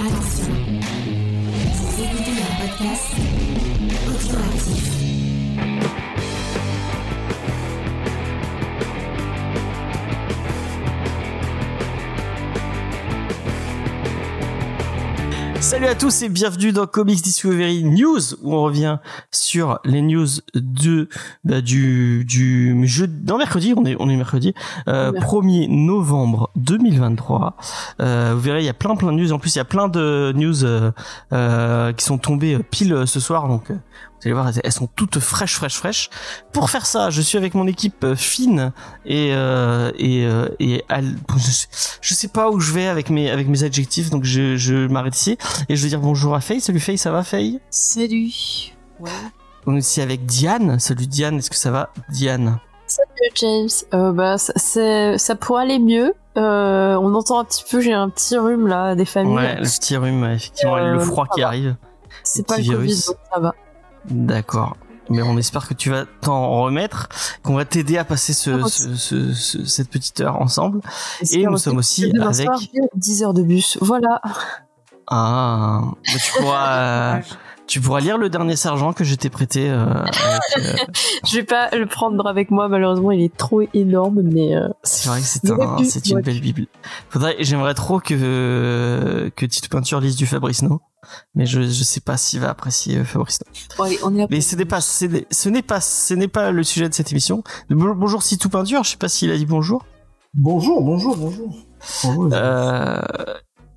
Attention, vous écoutez un podcast audioactif. Salut à tous et bienvenue dans Comics Discovery News où on revient sur les news de bah, du du jeu non mercredi on est on est mercredi euh, 1er novembre 2023 euh, vous verrez il y a plein plein de news. En plus il y a plein de news euh, euh, qui sont tombées pile euh, ce soir donc vous allez voir, elles sont toutes fraîches, fraîches, fraîches. Pour faire ça, je suis avec mon équipe euh, fine et euh, et euh, et je, sais- pas où je vais avec mes avec mes adjectifs, donc je je m'arrête ici et je vais dire bonjour à Faye. Salut Faye, ça va Faye? Salut. Ouais. On est aussi avec Diane. Salut Diane, est-ce que ça va? Diane Salut James. Euh, bah, ça, c'est- ça pourrait aller mieux. Euh, on entend un petit peu, j'ai un petit rhume là, des familles. Ouais, le petit rhume, effectivement, Euh, le froid qui va. arrive. c'est pas le Covid, virus. donc ça va. D'accord. Mais on espère que tu vas t'en remettre, qu'on va t'aider à passer ce, Ah, ce- ce- ce- cette petite heure ensemble. Et nous sommes aussi avec- soir, j'ai 10 heures de bus. Voilà. Ah, bah, tu pourras, tu pourras lire le dernier sergent que je t'ai prêté. euh, avec, euh, Je vais pas le prendre avec moi, malheureusement, il est trop énorme, mais euh, c'est vrai que c'est un, une belle bible. Faudrait, j'aimerais trop que que Tite Peinture lise du Fabrice No, mais je je sais pas s'il va apprécier euh, Fabrice No. Bon, allez, on est Mais ce n'est pas, ce n'est pas, ce n'est pas le sujet de cette émission. Bon- Bonjour Sitou Peinture, je sais pas s'il a dit bonjour. Bonjour, bonjour, bonjour. Bonjour. Euh,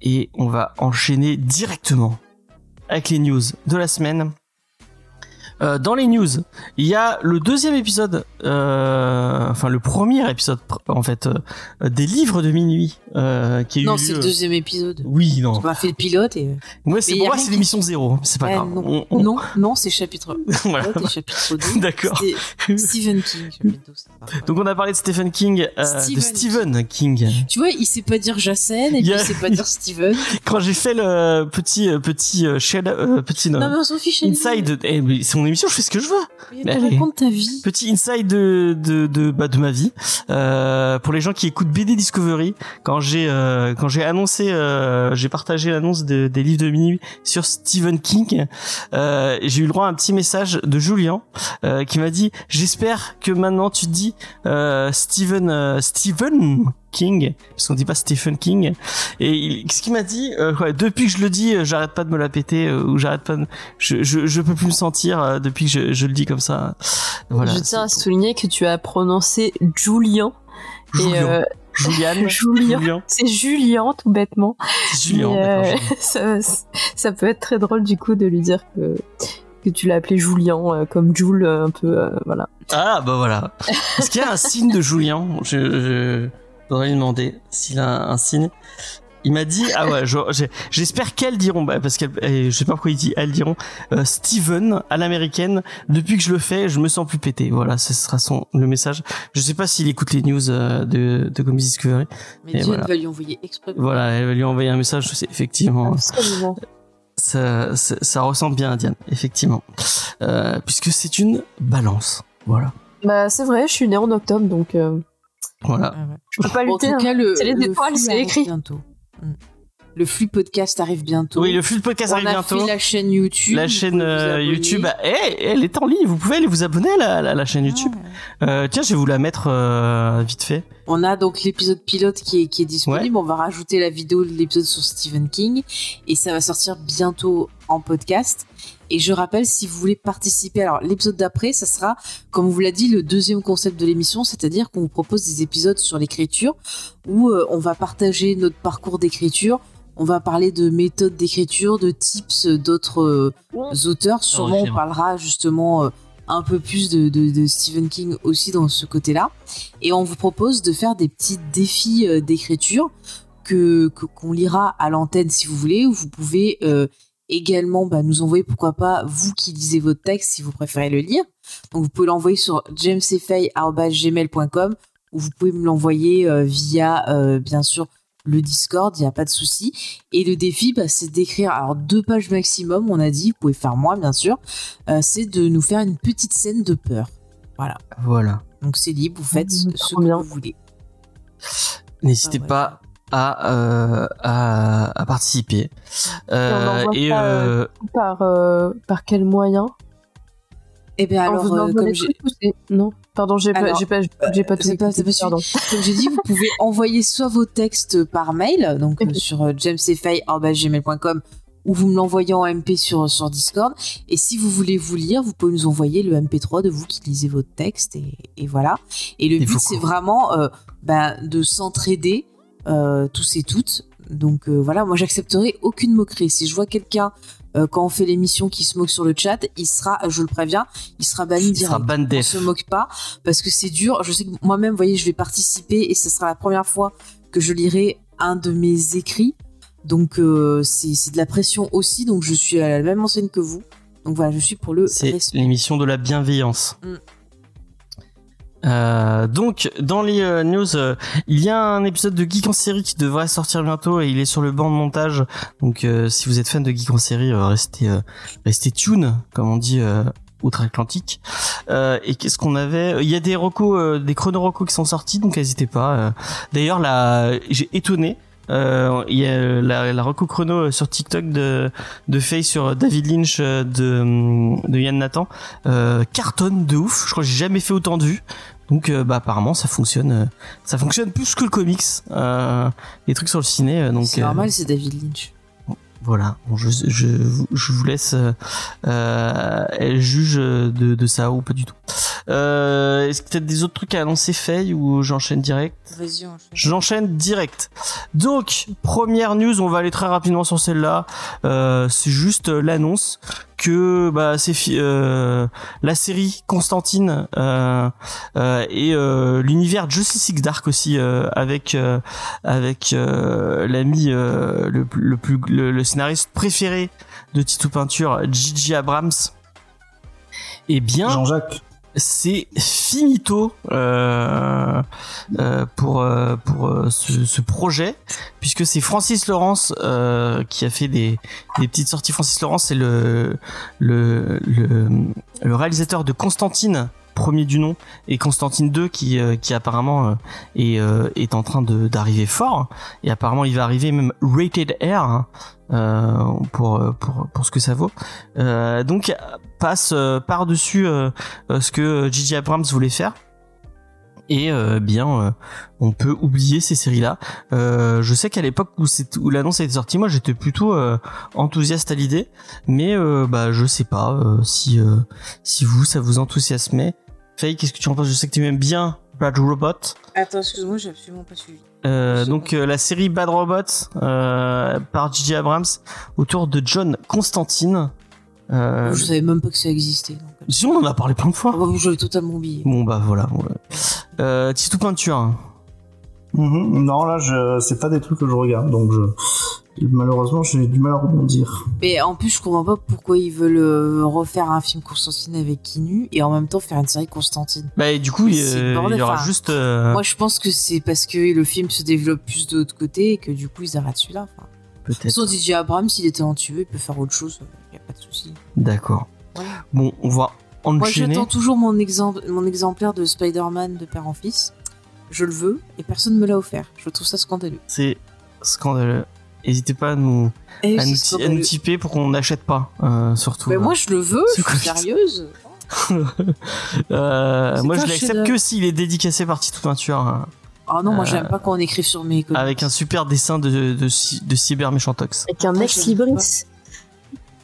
et on va enchaîner directement avec les news de la semaine. Euh, dans les news, il y a le deuxième épisode, euh, enfin le premier épisode en fait euh, des livres de minuit qui eu Non, c'est le deuxième épisode. Oui, non. On a fait le pilote et. Ouais, c'est pour moi c'est l'émission zéro, c'est pas Eh, grave. non, On- on- non, non, c'est chapitre 1 voilà. et chapitre 2. D'accord. Stephen King. Donc on a parlé de Stephen King, euh, de Stephen Stephen King. Tu vois, il sait pas dire Jacen et Il a- sait pas dire Steven. Quand j'ai fait le petit petit euh, petit non, mais on s'en fiche. Inside, eh, c'est mon émission, je fais ce que je veux. Mais Mais attends, allez. raconte ta vie. Petit inside de de de, bah, de ma vie euh, pour les gens qui écoutent BD Discovery. Quand j'ai euh, quand j'ai annoncé, euh, j'ai partagé l'annonce de- des livres de minuit sur Stephen King. Euh, j'ai eu le droit à un petit message de Julien euh, qui m'a dit j'espère que maintenant tu te dis euh, Stephen euh, Stephen King parce qu'on dit pas Stephen King et il, ce qu'il m'a dit euh, ouais, depuis que je le dis euh, j'arrête pas de me la péter euh, ou j'arrête pas de, je, je je peux plus me sentir euh, depuis que je, je le dis comme ça voilà je tiens à souligner que tu as prononcé Julien. Julien. Et Julien. Julien c'est Julien, tout bêtement. Julien euh, Julien. ça, ça peut être très drôle du coup de lui dire que, que tu l'as appelé Julien, euh, comme Jules, un peu, euh, voilà. ah bah voilà est-ce qu'il y a un signe de Julien? Je, je voudrais lui demander s'il a un signe il m'a dit ah ouais j'espère qu'elles diront bah, parce qu'elle je sais pas pourquoi il dit elles diront euh, Steven à l'américaine depuis que je le fais je me sens plus pété voilà ce sera son le message je sais pas s'il écoute les news euh, de de Comics Discovery Mais Dieu voilà. va lui envoyer exprès. voilà elle va lui envoyer un message je sais effectivement Absolument. ça, ça, ça ressemble bien à Diane, effectivement. Euh, puisque c'est une balance. Voilà. Bah, c'est vrai, je suis née en octobre, donc euh, Voilà. Ah ouais. je peux pas Bon, en lutter. tout hein. cas, le, C'est les le étoiles, c'est écrit. bientôt. Mm. Le flux podcast arrive bientôt. Oui, le flux podcast on arrive a bientôt. fait la chaîne YouTube. La chaîne euh. YouTube, ah, eh, elle est en ligne. Vous pouvez aller vous abonner à la, la- la chaîne YouTube. Ah. Euh, tiens, je vais vous la mettre euh, vite fait. On a donc l'épisode pilote qui est, qui est disponible. On va rajouter la vidéo de l'épisode sur Stephen King et ça va sortir bientôt en podcast. Et je rappelle, si vous voulez participer, alors l'épisode d'après, ça sera, comme on vous l'a dit, le deuxième concept de l'émission, c'est-à-dire qu'on vous propose des épisodes sur l'écriture où euh, on va partager notre parcours d'écriture. On va parler de méthodes d'écriture, de tips d'autres euh, auteurs. Sûrement, on parlera justement euh, un peu plus de, de- de Stephen King aussi dans ce côté-là. Et on vous propose de faire des petits défis euh, d'écriture que qu'on lira à l'antenne si vous voulez. Ou vous pouvez euh, également bah, nous envoyer, pourquoi pas, vous qui lisez votre texte si vous préférez le lire. Donc vous pouvez l'envoyer sur jamesfay.gmail.com ou vous pouvez me l'envoyer euh, via, euh, bien sûr, le Discord, il n'y a pas de souci. Et le défi, bah, c'est d'écrire alors deux pages maximum, on a dit, vous pouvez faire moins, bien sûr. Euh, c'est de nous faire une petite scène de peur. Voilà. Voilà. Donc c'est libre, vous faites Mmh, ce que bien. vous voulez. N'hésitez Ah ouais. pas à euh, à, à, participer. Euh, et, et euh, par euh, par quel moyen? Eh bien alors, comme j'ai non, pardon, j'ai pas j'ai pas j'ai pas tout pas, pas pardon. Comme j'ai dit, vous pouvez envoyer soit vos textes par mail, donc sur jamesfay@gmail.com ou vous me l'envoyez en MP sur, sur Discord. Et si vous voulez vous lire, vous pouvez nous envoyer le MP3 de vous qui lisez votre texte. Et, et voilà. Et le but, c'est vraiment euh, bah, de s'entraider euh, tous et toutes. Donc euh, voilà, moi j'accepterai aucune moquerie. Si je vois quelqu'un euh, quand on fait l'émission qui se moque sur le chat, il sera, je le préviens, il sera banni il direct. Sera on se moque pas parce que c'est dur. Je sais que moi-même, vous voyez, je vais participer et ce sera la première fois que je lirai un de mes écrits. Donc euh, c'est de la pression aussi, donc je suis à la même enseigne que vous. Donc voilà, je suis pour le C'est l'émission de la bienveillance. Mm. Euh, donc dans les euh, news, euh, il y a un épisode de Geek en série qui devrait sortir bientôt et il est sur le banc de montage. Donc si vous êtes fan de Geek en série, restez restez tune comme on dit outre-Atlantique. et qu'est-ce qu'on avait? Il y a des recos, des chrono qui sont sortis, donc n'hésitez pas. D'ailleurs là, j'ai étonné il y a la, la reco chrono sur TikTok de de Faye sur David Lynch euh, de de Yann Nathan euh, cartonne de ouf. Je crois que j'ai jamais fait autant de vues. Donc bah apparemment ça fonctionne ça fonctionne plus que le comics les trucs sur le ciné donc c'est normal c'est David Lynch voilà, bon, je, je, je, vous laisse euh, juge de, de ça ou pas du tout. Euh, Est-ce que tu as des autres trucs à annoncer, Faye, ou j'enchaîne direct? Vas-y, enchaîne. J'enchaîne direct. Donc, première news, on va aller très rapidement sur celle-là. Euh, c'est juste l'annonce que bah c'est euh, la série Constantine euh, euh, et euh, l'univers Justice League Dark aussi euh, avec euh, avec l'ami le, le plus le, scénariste préféré de Tito Peinture Gigi Abrams et eh bien Jean-Jacques c'est finito euh, euh, pour euh, ce, projet puisque c'est Francis Laurence qui a fait des, des petites sorties. Francis Laurence c'est le réalisateur de Constantine premier du nom et Constantine 2 qui qui apparemment est est en train d'arriver fort et apparemment il va arriver même rated R hein, euh, pour pour pour ce que ça vaut. Euh, donc passe euh, par dessus ce que Gigi Abrams voulait faire. Et bien on peut oublier ces séries là je sais qu'à l'époque où, où l'annonce été sortie moi j'étais plutôt enthousiaste à l'idée. Mais bah je sais pas si si vous ça vous enthousiasmait Faye qu'est-ce que tu en penses? Je sais que tu aimes bien Bad Robot attends excuse-moi j'ai absolument pas suivi euh, donc euh, la série Bad Robot euh, par J.J. Abrams autour de John Constantine. Je savais même pas que ça existait. Si on en a parlé plein de fois. Oh, J'avais totalement oublié. Bon bah voilà. Tito Peinture. Mm Non là je c'est pas des trucs que je regarde donc je malheureusement j'ai du mal à rebondir. Mais en plus je comprends pas pourquoi ils veulent euh, refaire un film Constantine avec Kinu et en même temps faire une série Constantine. Bah et du coup il, y aura juste. Euh, moi je pense que c'est parce que le film se développe plus de l'autre côté et que du coup ils arrêtent celui-là. Enfin, Peut-être. Sans DJ Abrams s'il est talentueux il peut faire autre chose, y a pas de souci. D'accord. Bon on va enchaîner. Moi j'attends toujours mon, exemple, mon exemplaire de Spider-Man de père en fils. Je le veux et personne ne me l'a offert. Je trouve ça scandaleux. C'est scandaleux. N'hésitez pas à nous, eh, à, nous à nous, typer pour qu'on n'achète pas, euh, surtout. Mais moi, je le veux, je suis sérieuse. euh, moi, je l'accepte que s'il est dédicacé par Tito Peinture. Ah non, moi, j'aime pas qu'on écrive sur mes. Avec un super dessin de, de, de, de Cyber Méchantox. Avec un ex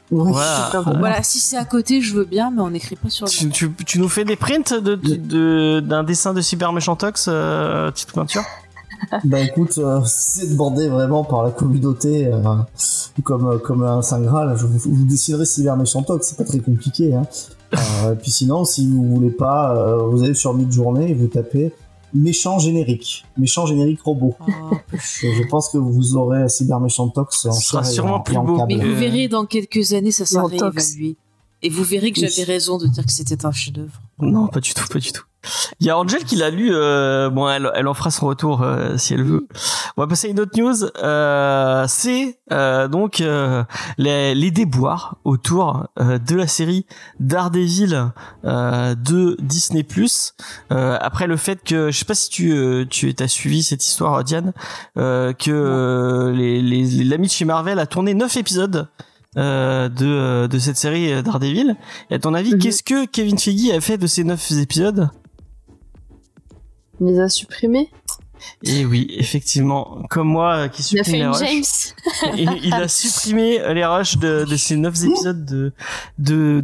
Voilà. voilà. si c'est à côté, je veux bien, mais on n'écrit pas sur. Tu, tu, tu, nous fais des prints de, de, d'un dessin de Cyber Méchantox, euh, Tito Peinture? Bah écoute, euh, c'est demandé vraiment par la communauté, euh, comme, euh, comme un Saint Graal, je vous, vous déciderez Cyber Méchantox, c'est pas très compliqué. Hein. Euh, puis sinon, si vous voulez pas, euh, vous allez sur Mid-Journée et vous tapez méchant générique, méchant générique robot. Oh, je pense que vous aurez Cyber Méchantox en sera sûrement plus beau. Mais vous verrez dans quelques années, ça sera réévalué. Et vous verrez que j'avais raison de dire que c'était un chef-d'œuvre. Non, pas du tout, pas du tout. Il y a Angel qui l'a lu. Euh, bon, elle, elle en fera son retour euh, si elle veut. On va passer à une autre news. Euh, c'est euh, donc euh, les, les déboires autour de la série Daredevil de Disney+. après le fait que, je sais pas si tu tu as suivi cette histoire, Diane, que les, les l'ami de chez Marvel a tourné neuf épisodes euh, de, euh, de cette série euh, Daredevil. Et à ton avis, mhm. qu'est-ce que Kevin Feige a fait de ces neuf épisodes? Il les a supprimés? Et oui, effectivement, comme moi euh, qui supprime les rushs, il, a supprimé les rushs de, de ces neuf épisodes de de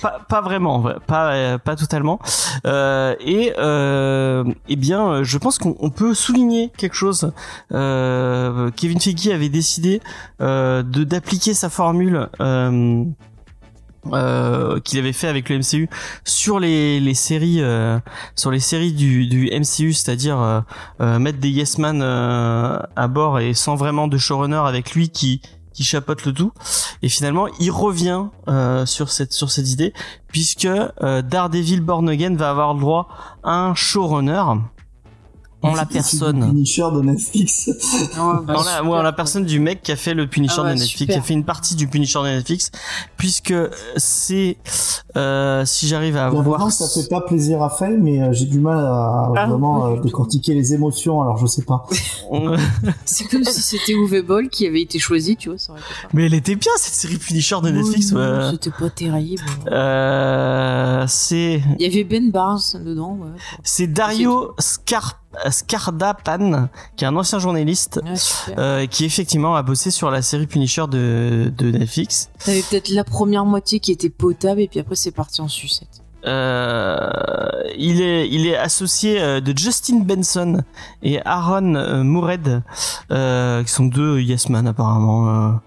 pas, pas vraiment, pas euh, pas totalement. Euh, et euh, eh bien, je pense qu'on peut souligner quelque chose. Euh, Kevin Feige avait décidé euh, de d'appliquer sa formule. Euh, euh, qu'il avait fait avec le MCU sur les, les séries euh, sur les séries du, du MCU c'est-à-dire euh, euh, mettre des yes man à bord et sans vraiment de showrunner avec lui qui qui chapote le tout. Et finalement il revient sur cette sur cette idée puisque Daredevil Born Again va avoir le droit à un showrunner en la personne. Punisher de Netflix. en, la, en la personne du mec qui a fait le Punisher ah de Netflix, qui a fait une partie du Punisher de Netflix, puisque c'est euh, si j'arrive à voir. ça fait pas plaisir à faire, mais euh, j'ai du mal à ah, vraiment euh, décortiquer les émotions. Alors je sais pas. c'est comme si c'était Uwe Boll qui avait été choisi, tu vois. Ça aurait été Mais elle était bien cette série Punisher de Netflix. C'était pas terrible. Euh, c'est. Il y avait Ben Barnes dedans. Ouais. C'est Dario Scarpa Skardapan, qui est un ancien journaliste, euh, qui effectivement a bossé sur la série Punisher de, de Netflix. T'avais peut-être la première moitié qui était potable et puis après c'est parti en sucette. Euh, il est il est associé euh, de Justin Benson et Aaron euh, Moured, euh, qui sont deux Yes Man apparemment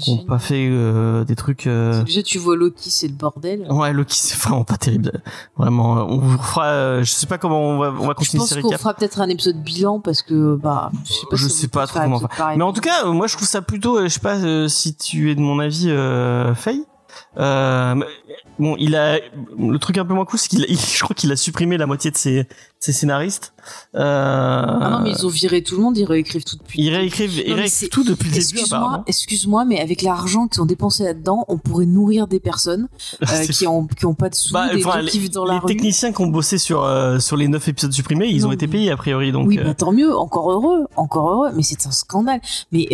qui n'ont pas fait euh, des trucs. Euh... Déjà, tu vois Loki, c'est le bordel. Ouais, Loki, c'est vraiment pas terrible. Vraiment, on vous fera. Euh, je sais pas comment on va, on va continuer. Je pense qu'on fera peut-être un épisode bilan parce que bah, je sais pas. Je sais pas trop comment. Mais en tout cas, moi, je trouve ça plutôt. Euh, je sais pas si tu es de mon avis, euh, Faye. Euh, bon, il a le truc un peu moins cool, c'est qu'il, je crois qu'il a supprimé la moitié de ses, ses scénaristes. Euh, ah non, mais ils ont viré tout le monde, ils réécrivent tout depuis. Ils réécrivent, ils réécrivent tout depuis le début. Excuse-moi, excuse-moi, mais avec l'argent qu'ils ont dépensé là-dedans, on pourrait nourrir des personnes euh, qui ont qui ont pas de sous, bah, des gens qui vivent dans la rue. Les techniciens qui ont bossé sur sur les neuf épisodes supprimés, ils ont été payés a priori, donc. Oui, bah, tant mieux, encore heureux, encore heureux, mais c'est un scandale. Mais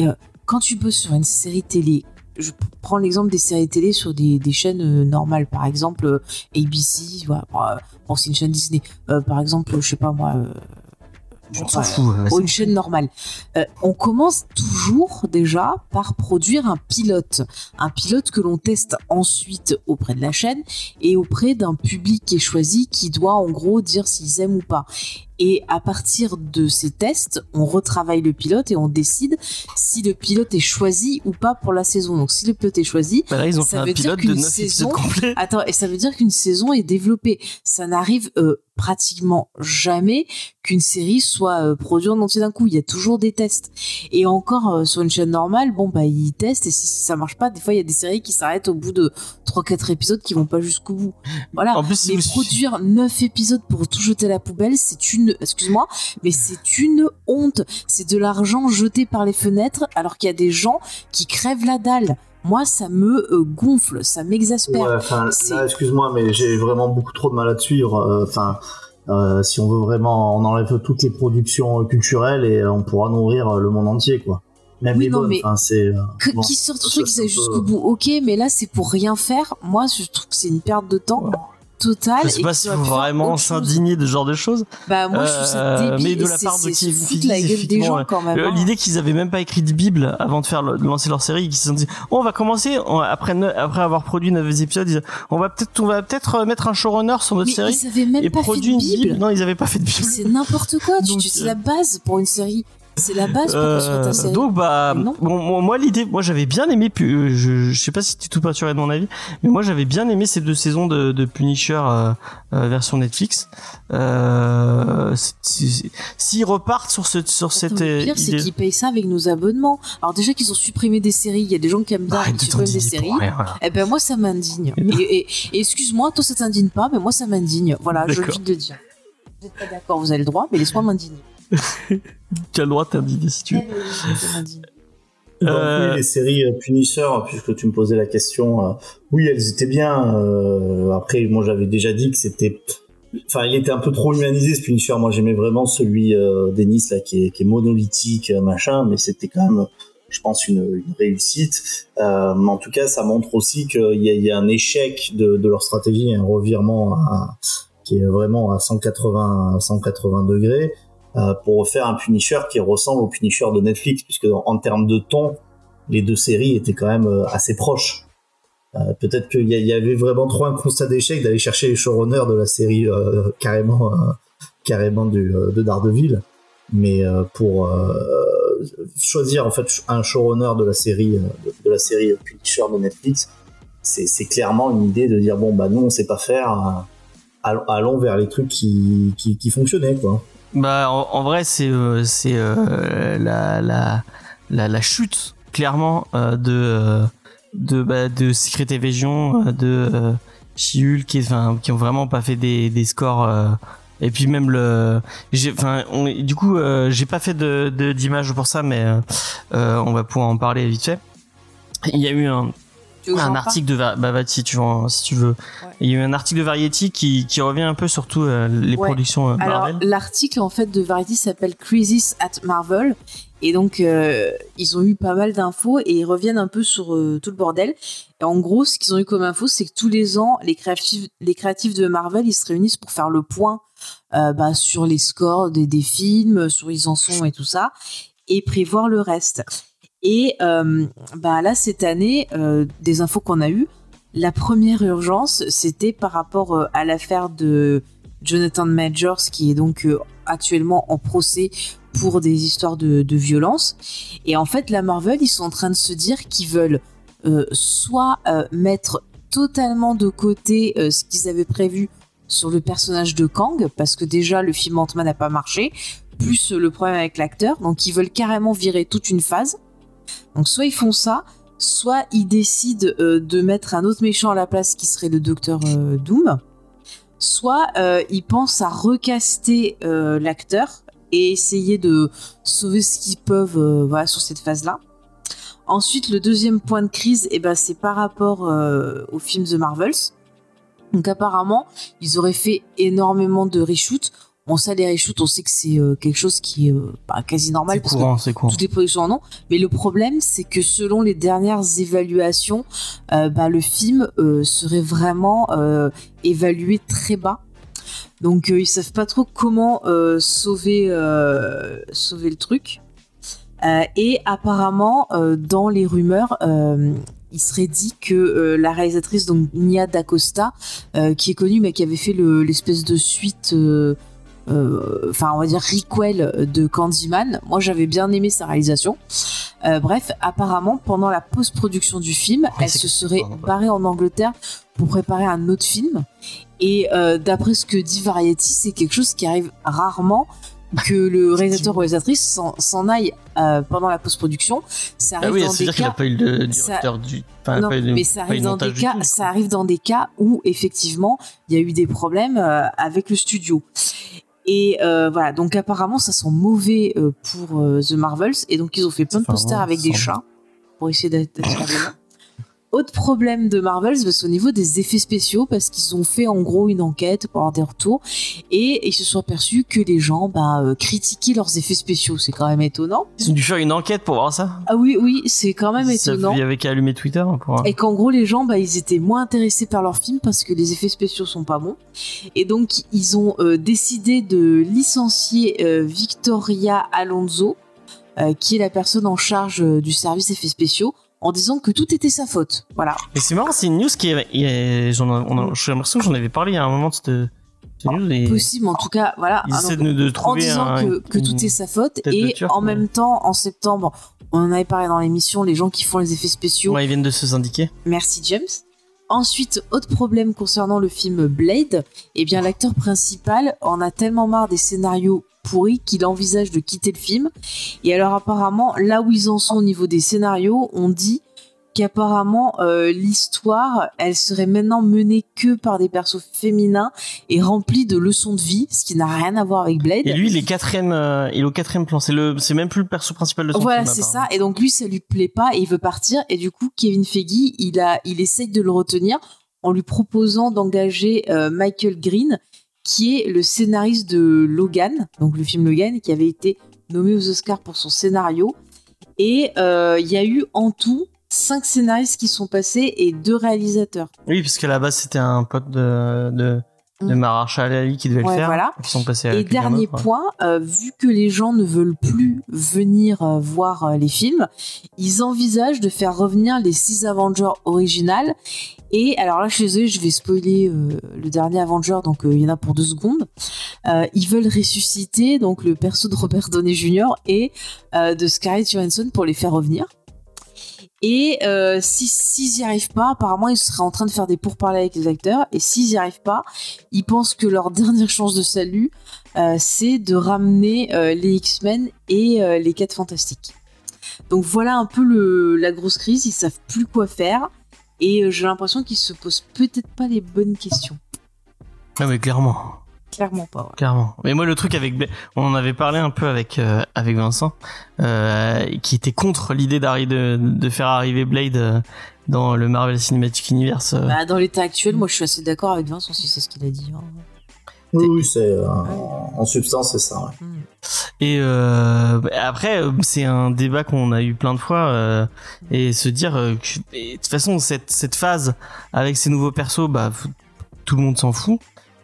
quand tu bosses sur une série télé je prends l'exemple des séries télé sur des, des chaînes euh, normales, par exemple euh, ABC, voilà, bon, c'est une chaîne Disney, euh, par exemple, je sais pas moi, on s'en fout. une chaîne normale. On commence toujours déjà par produire un pilote. Un pilote que l'on teste ensuite auprès de la chaîne et auprès d'un public qui est choisi qui doit en gros dire s'ils aiment ou pas. Et à partir de ces tests, on retravaille le pilote et on décide si le pilote est choisi ou pas pour la saison. Donc si le pilote est choisi, bah là, ils ont ça fait veut un dire qu'une saison. Attends, et ça veut dire qu'une saison est développée. Ça n'arrive euh, pratiquement jamais qu'une série soit euh, produite en entier d'un coup. Il y a toujours des tests. Et encore euh, sur une chaîne normale, bon bah ils testent et si, ça marche pas, des fois il y a des séries qui s'arrêtent au bout de 3-4 épisodes qui vont pas jusqu'au bout. Voilà. En plus, mais produire 9 épisodes pour tout jeter à la poubelle, c'est une, excuse-moi, mais c'est une honte. C'est de l'argent jeté par les fenêtres alors qu'il y a des gens qui crèvent la dalle moi ça me euh, gonfle, ça m'exaspère. Ouais, excuse-moi, mais j'ai vraiment beaucoup trop de mal à te suivre. Euh, enfin, euh, si on veut vraiment, on enlève toutes les productions culturelles et on pourra nourrir le monde entier, quoi. Même les bonnes. c'est. qui sortent truc, qui jusqu'au bout, ok, mais là c'est pour rien faire. Moi, je trouve que c'est une perte de temps total. Je sais pas si faut vraiment s'indigner de ce genre de choses. Bah moi je trouve ça euh, débile. Mais de la part de qui la gueule des gens quand même. Hein. L'idée qu'ils avaient même pas écrit de Bible avant de faire de lancer leur série, qu'ils se sont dit oh, on va commencer après après avoir produit 9 épisodes, on va peut-être on va peut-être euh, mettre un showrunner sur notre mais série. Ils avaient même pas fait de Bible. Non, ils avaient pas fait de Bible. C'est n'importe quoi. C'est la base pour une série. C'est la base pour euh, ta série. Donc bah bon, moi l'idée, moi j'avais bien aimé, je, je sais pas si tu es tout peinturé de mon avis, mais moi j'avais bien aimé ces deux saisons de, de Punisher euh, euh, version Netflix. Euh, S'ils repartent sur ce sur cette le pire, c'est qu'ils payent ça avec nos abonnements. Alors déjà qu'ils ont supprimé des séries, il y a des gens qui aiment bien bah, supprimer des séries. Et eh ben moi ça m'indigne. Et, et, excuse-moi, toi ça t'indigne pas, mais moi ça m'indigne. Voilà, je viens de le dire. n'êtes pas d'accord, vous avez le droit, mais laisse-moi m'indigner. Tu as le droit de t'indigner si tu veux. Donc, oui, les séries Punisher, puisque tu me posais la question, oui, elles étaient bien. après, moi, j'avais déjà dit que c'était enfin il était un peu trop humanisé ce Punisher moi j'aimais vraiment celui euh, d'Ennis là qui est, qui est monolithique euh, machin mais c'était quand même je pense une, une réussite euh, mais en tout cas ça montre aussi qu'il y y a un échec de, de leur stratégie un revirement à, qui est vraiment à 180 180 degrés euh, pour faire un Punisher qui ressemble au Punisher de Netflix puisque en, termes de ton les deux séries étaient quand même euh, assez proches. Euh, peut-être qu'il y, avait vraiment trop un constat d'échec d'aller chercher les showrunners de la série euh, carrément euh, carrément de Daredevil. Mais pour choisir en fait un showrunner de la série de, la série Punisher de Netflix c'est clairement une idée de dire bon bah nous on sait pas faire allons vers les trucs qui, qui fonctionnaient quoi bah en, vrai c'est c'est la, la, la, la chute clairement de de bah, de Secret Evasion, euh, de euh, Chiul qui enfin qui ont vraiment pas fait des des scores euh, et puis même le enfin du coup j'ai pas fait de d'image pour ça mais on va pouvoir en parler vite fait. Il y a eu un un article de bah, si tu veux si tu veux. Il y a eu un article de Variety qui, qui revient un peu sur tout les productions Marvel alors l'article en fait de Variety s'appelle Crisis at Marvel. Et donc, euh, ils ont eu pas mal d'infos et ils reviennent un peu sur euh, tout le bordel. Et en gros, ce qu'ils ont eu comme info, c'est que tous les ans, les créatifs, les créatifs de Marvel, ils se réunissent pour faire le point euh, bah, sur les scores des, des, films, sur ils en sont et tout ça, et prévoir le reste. Et bah là, cette année, des infos qu'on a eues, la première urgence, c'était par rapport à l'affaire de Jonathan Majors, qui est donc actuellement en procès pour des histoires de, violence. Et en fait, la Marvel, ils sont en train de se dire qu'ils veulent euh, soit euh, mettre totalement de côté euh, ce qu'ils avaient prévu sur le personnage de Kang, parce que déjà le film Ant-Man n'a pas marché, plus le problème avec l'acteur, donc ils veulent carrément virer toute une phase. Donc soit ils font ça, soit ils décident de mettre un autre méchant à la place qui serait le docteur Doom, soit ils pensent à recaster l'acteur et essayer de sauver ce qu'ils peuvent euh, voilà, sur cette phase-là. Ensuite, le deuxième point de crise, eh ben, c'est par rapport euh, au film The Marvels. Donc apparemment, ils auraient fait énormément de reshoots. On sait les reshoots, on sait que c'est euh, quelque chose qui est bah, quasi normal parce courant, que toutes les productions en ont. Mais le problème, c'est que selon les dernières évaluations, bah, le film serait vraiment évalué très bas donc euh, ils savent pas trop comment euh, sauver euh, sauver le truc. et apparemment dans les rumeurs il serait dit que la réalisatrice donc Nia D'Acosta, qui est connue mais qui avait fait l'espèce de suite, enfin on va dire requel de Candyman. Moi j'avais bien aimé sa réalisation. bref, apparemment pendant la post-production du film, elle se serait barrée en Angleterre pour préparer un autre film et euh, d'après ce que dit Variety, c'est quelque chose qui arrive rarement que le réalisateur ou réalisatrice s'en aille euh, pendant la post-production. Ça ah arrive ah oui, c'est-à-dire qu'il n'a pas eu le directeur du. Enfin, non, mais ça arrive dans des cas. ça arrive dans des cas où effectivement il y a eu des problèmes euh, avec le studio. Et euh, voilà, donc apparemment ça sent mauvais pour The Marvels. Et donc ils ont fait plein de posters avec des chats pour essayer d'être autre problème de Marvel, c'est au niveau des effets spéciaux, parce qu'ils ont fait en gros une enquête pour avoir des retours, et ils se sont aperçus que les gens bah, euh, critiquaient leurs effets spéciaux. C'est quand même étonnant. Ils ont dû faire une enquête pour voir ça Ah oui, oui, c'est quand même étonnant. Il y avait qu'à allumer Twitter. Pour... Et qu'en gros, les gens, bah, ils étaient moins intéressés par leur film parce que les effets spéciaux sont pas bons. Et donc, ils ont euh, décidé de licencier euh, Victoria Alonso, qui est la personne en charge du service effets spéciaux en disant que tout était sa faute. Voilà. Et c'est marrant, c'est une news qui est, j'ai l'impression que j'en avais parlé il y a un moment de cette, news. Possible, en tout cas, voilà. de, trouver en disant que, tout est sa faute et en même temps, en septembre, on en avait parlé dans l'émission, les gens qui font les effets spéciaux. Ouais, ils viennent de se syndiquer. Merci James. Ensuite, autre problème concernant le film Blade, eh bien l'acteur principal en a tellement marre des scénarios pourri qu'il envisage de quitter le film. Et alors apparemment, là où ils en sont au niveau des scénarios, on dit qu'apparemment euh, l'histoire, elle serait maintenant menée que par des persos féminins et remplie de leçons de vie, ce qui n'a rien à voir avec Blade. Et lui, il est quatrième, euh, il est au quatrième plan. C'est le, c'est même plus le perso principal de son Voilà, film, c'est apparemment. ça. Et donc lui, ça lui plaît pas et il veut partir. Et du coup, Kevin Feige, il a, il essaye de le retenir en lui proposant d'engager euh, Michael Green, qui est le scénariste de Logan, donc le film Logan, qui avait été nommé aux Oscars pour son scénario. Et euh, il y a eu en tout cinq scénaristes qui sont passés et deux réalisateurs. Oui, puisque base, c'était un pote de, de Mm. Ali qui devait Ouais, le faire. voilà. Ils sont passés à Et dernier point, euh, vu que les gens ne veulent plus venir euh, voir euh, les films, ils envisagent de faire revenir les six Avengers originales. Et alors là, je suis désolée, je vais spoiler le dernier Avenger, donc il y en a pour deux secondes. Ils veulent ressusciter donc le perso de Robert Downey Jr. et de Scarlett Johansson pour les faire revenir. Et euh, si s'ils n'y arrivent pas, apparemment ils seraient en train de faire des pourparlers avec les acteurs. Et s'ils n'y arrivent pas, ils pensent que leur dernière chance de salut, euh, c'est de ramener euh, les X-Men et les 4 Fantastiques. Donc voilà un peu la grosse crise, ils savent plus quoi faire. Et j'ai l'impression qu'ils se posent peut-être pas les bonnes questions. Ouais, mais clairement. Clairement pas. ouais. Clairement. Mais moi, le truc avec Blade, on en avait parlé un peu avec euh, avec Vincent, euh, qui était contre l'idée de, de faire arriver Blade euh, dans le Marvel Cinematic Universe. euh. Bah, dans l'état actuel, moi je suis assez d'accord avec Vincent si c'est ce qu'il a dit. hein. Oui, oui, c'est euh, en substance, c'est ça. ouais. Et euh, bah, après, c'est un débat qu'on a eu plein de fois, euh, et se dire euh, que et de toute façon cette cette phase avec ces nouveaux persos, bah tout le monde s'en fout.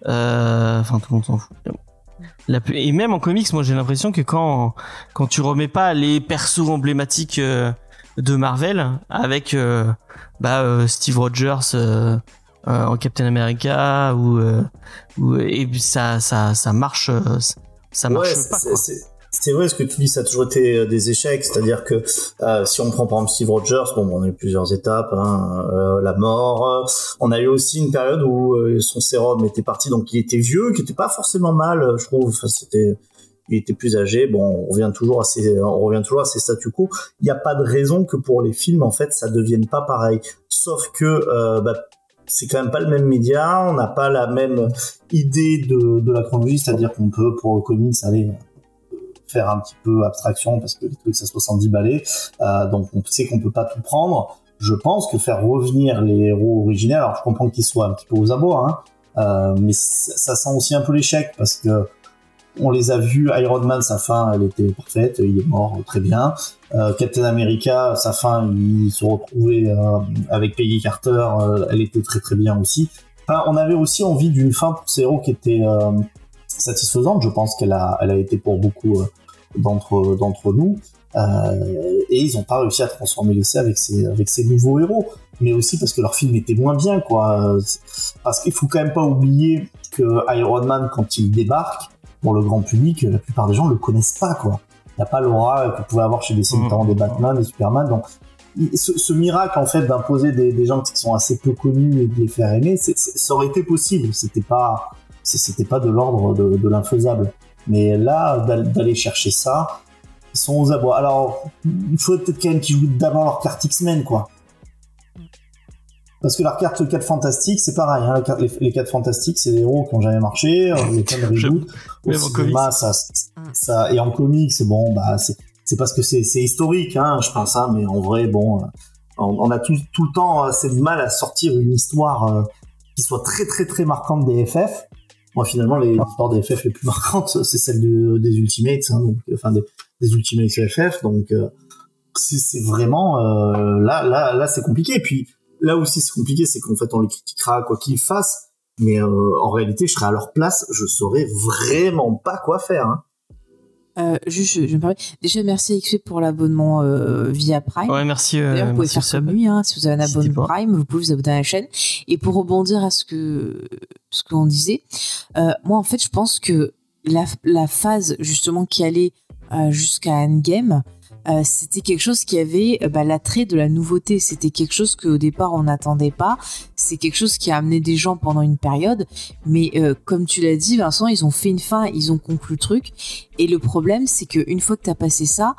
Euh, Enfin, tout le monde s'en fout. La pu- et même en comics, moi j'ai l'impression que quand quand tu remets pas les persos emblématiques euh, de Marvel avec euh, bah euh, Steve Rogers euh, euh, en Captain America ou euh, ou et puis ça ça ça marche ça marche Ouais, c'est- pas c'est- vrai ce que tu dis, ça a toujours été euh, des échecs, c'est-à-dire que euh, si on prend par exemple Steve Rogers, bon, on a eu plusieurs étapes, hein, euh, la mort, on a eu aussi une période où euh, son sérum était parti, donc il était vieux, qui était pas forcément mal, je trouve, enfin, c'était il était plus âgé, bon, on revient toujours à ces, on revient toujours à ces statu quo. Il n'y a pas de raison que pour les films, en fait, ça devienne pas pareil. Sauf que, euh, bah, c'est quand même pas le même média, on n'a pas la même idée de, de la chronologie, c'est-à-dire qu'on peut, pour le comics, aller faire un petit peu abstraction parce que les trucs ça 70 balais. Euh, donc on sait qu'on peut pas tout prendre. Je pense que faire revenir les héros originels alors je comprends qu'ils soient un petit peu aux abois hein, euh, mais ça, sent aussi un peu l'échec parce que on les a vus Iron Man sa fin elle était parfaite il est mort très bien. Euh, Captain America sa fin il se retrouvait euh, avec Peggy Carter euh, elle était très très bien aussi. On avait aussi envie d'une fin pour ces héros qui était euh, satisfaisante. Je pense qu'elle a elle a été pour beaucoup euh, d'entre d'entre nous euh, et ils n'ont pas réussi à transformer l'essai avec ces avec ces nouveaux héros. Mais aussi parce que leur film était moins bien quoi. Parce qu'il faut quand même pas oublier que Iron Man quand il débarque pour le grand public la plupart des gens le connaissent pas quoi. Il n'y a pas l'aura que pouvait avoir chez des notamment des Batman des Superman. Donc ce, ce miracle en fait d'imposer des, des gens qui sont assez peu connus et de les faire aimer c'est- c'est- ça aurait été possible. C'était pas c'était pas de l'ordre de, de l'infaisable mais là, d'al- d'aller chercher ça, ils sont aux abois. Alors, il faudrait peut-être quand même qu'ils jouent d'abord leur carte X-Men, quoi. Parce que leur carte 4 fantastiques, c'est pareil. Hein, les, les 4 fantastiques, c'est des héros qui ont jamais marché. euh, a plein de reboots. Au cinéma, ça, ça, et en comics, c'est bon, bah, c'est, parce que c'est, historique, hein, je pense, hein, mais en vrai, bon, euh, on, on a tout, tout le temps assez de mal à sortir une histoire euh, qui soit très, très, très marquante des FF. Moi, finalement, les histoires des FF les plus marquantes, c'est celle de, des Ultimates, hein, donc, enfin, des, des Ultimates FF, donc, euh, c'est, vraiment, euh, là, là, là, c'est compliqué. Et puis, là aussi, c'est compliqué, c'est qu'en fait, on les critiquera quoi qu'ils fassent, mais euh, en réalité, je serais à leur place, je saurais vraiment pas quoi faire. Hein. Euh, juste, je, me permets. Déjà, merci XP pour l'abonnement euh, via Prime. Ouais, merci. euh, D'ailleurs, vous pouvez faire comme lui, hein, si vous avez un abonnement. Prime, vous pouvez vous abonner à la chaîne. Et pour rebondir à ce que ce qu'on disait, euh, moi en fait, je pense que la, la phase justement qui allait jusqu'à Endgame, euh, c'était quelque chose qui avait euh, bah, l'attrait de la nouveauté. C'était quelque chose qu'au départ on n'attendait pas. C'est quelque chose qui a amené des gens pendant une période. Mais euh, comme tu l'as dit, Vincent, ils ont fait une fin, ils ont conclu le truc. Et le problème, c'est qu'une fois que tu as passé ça,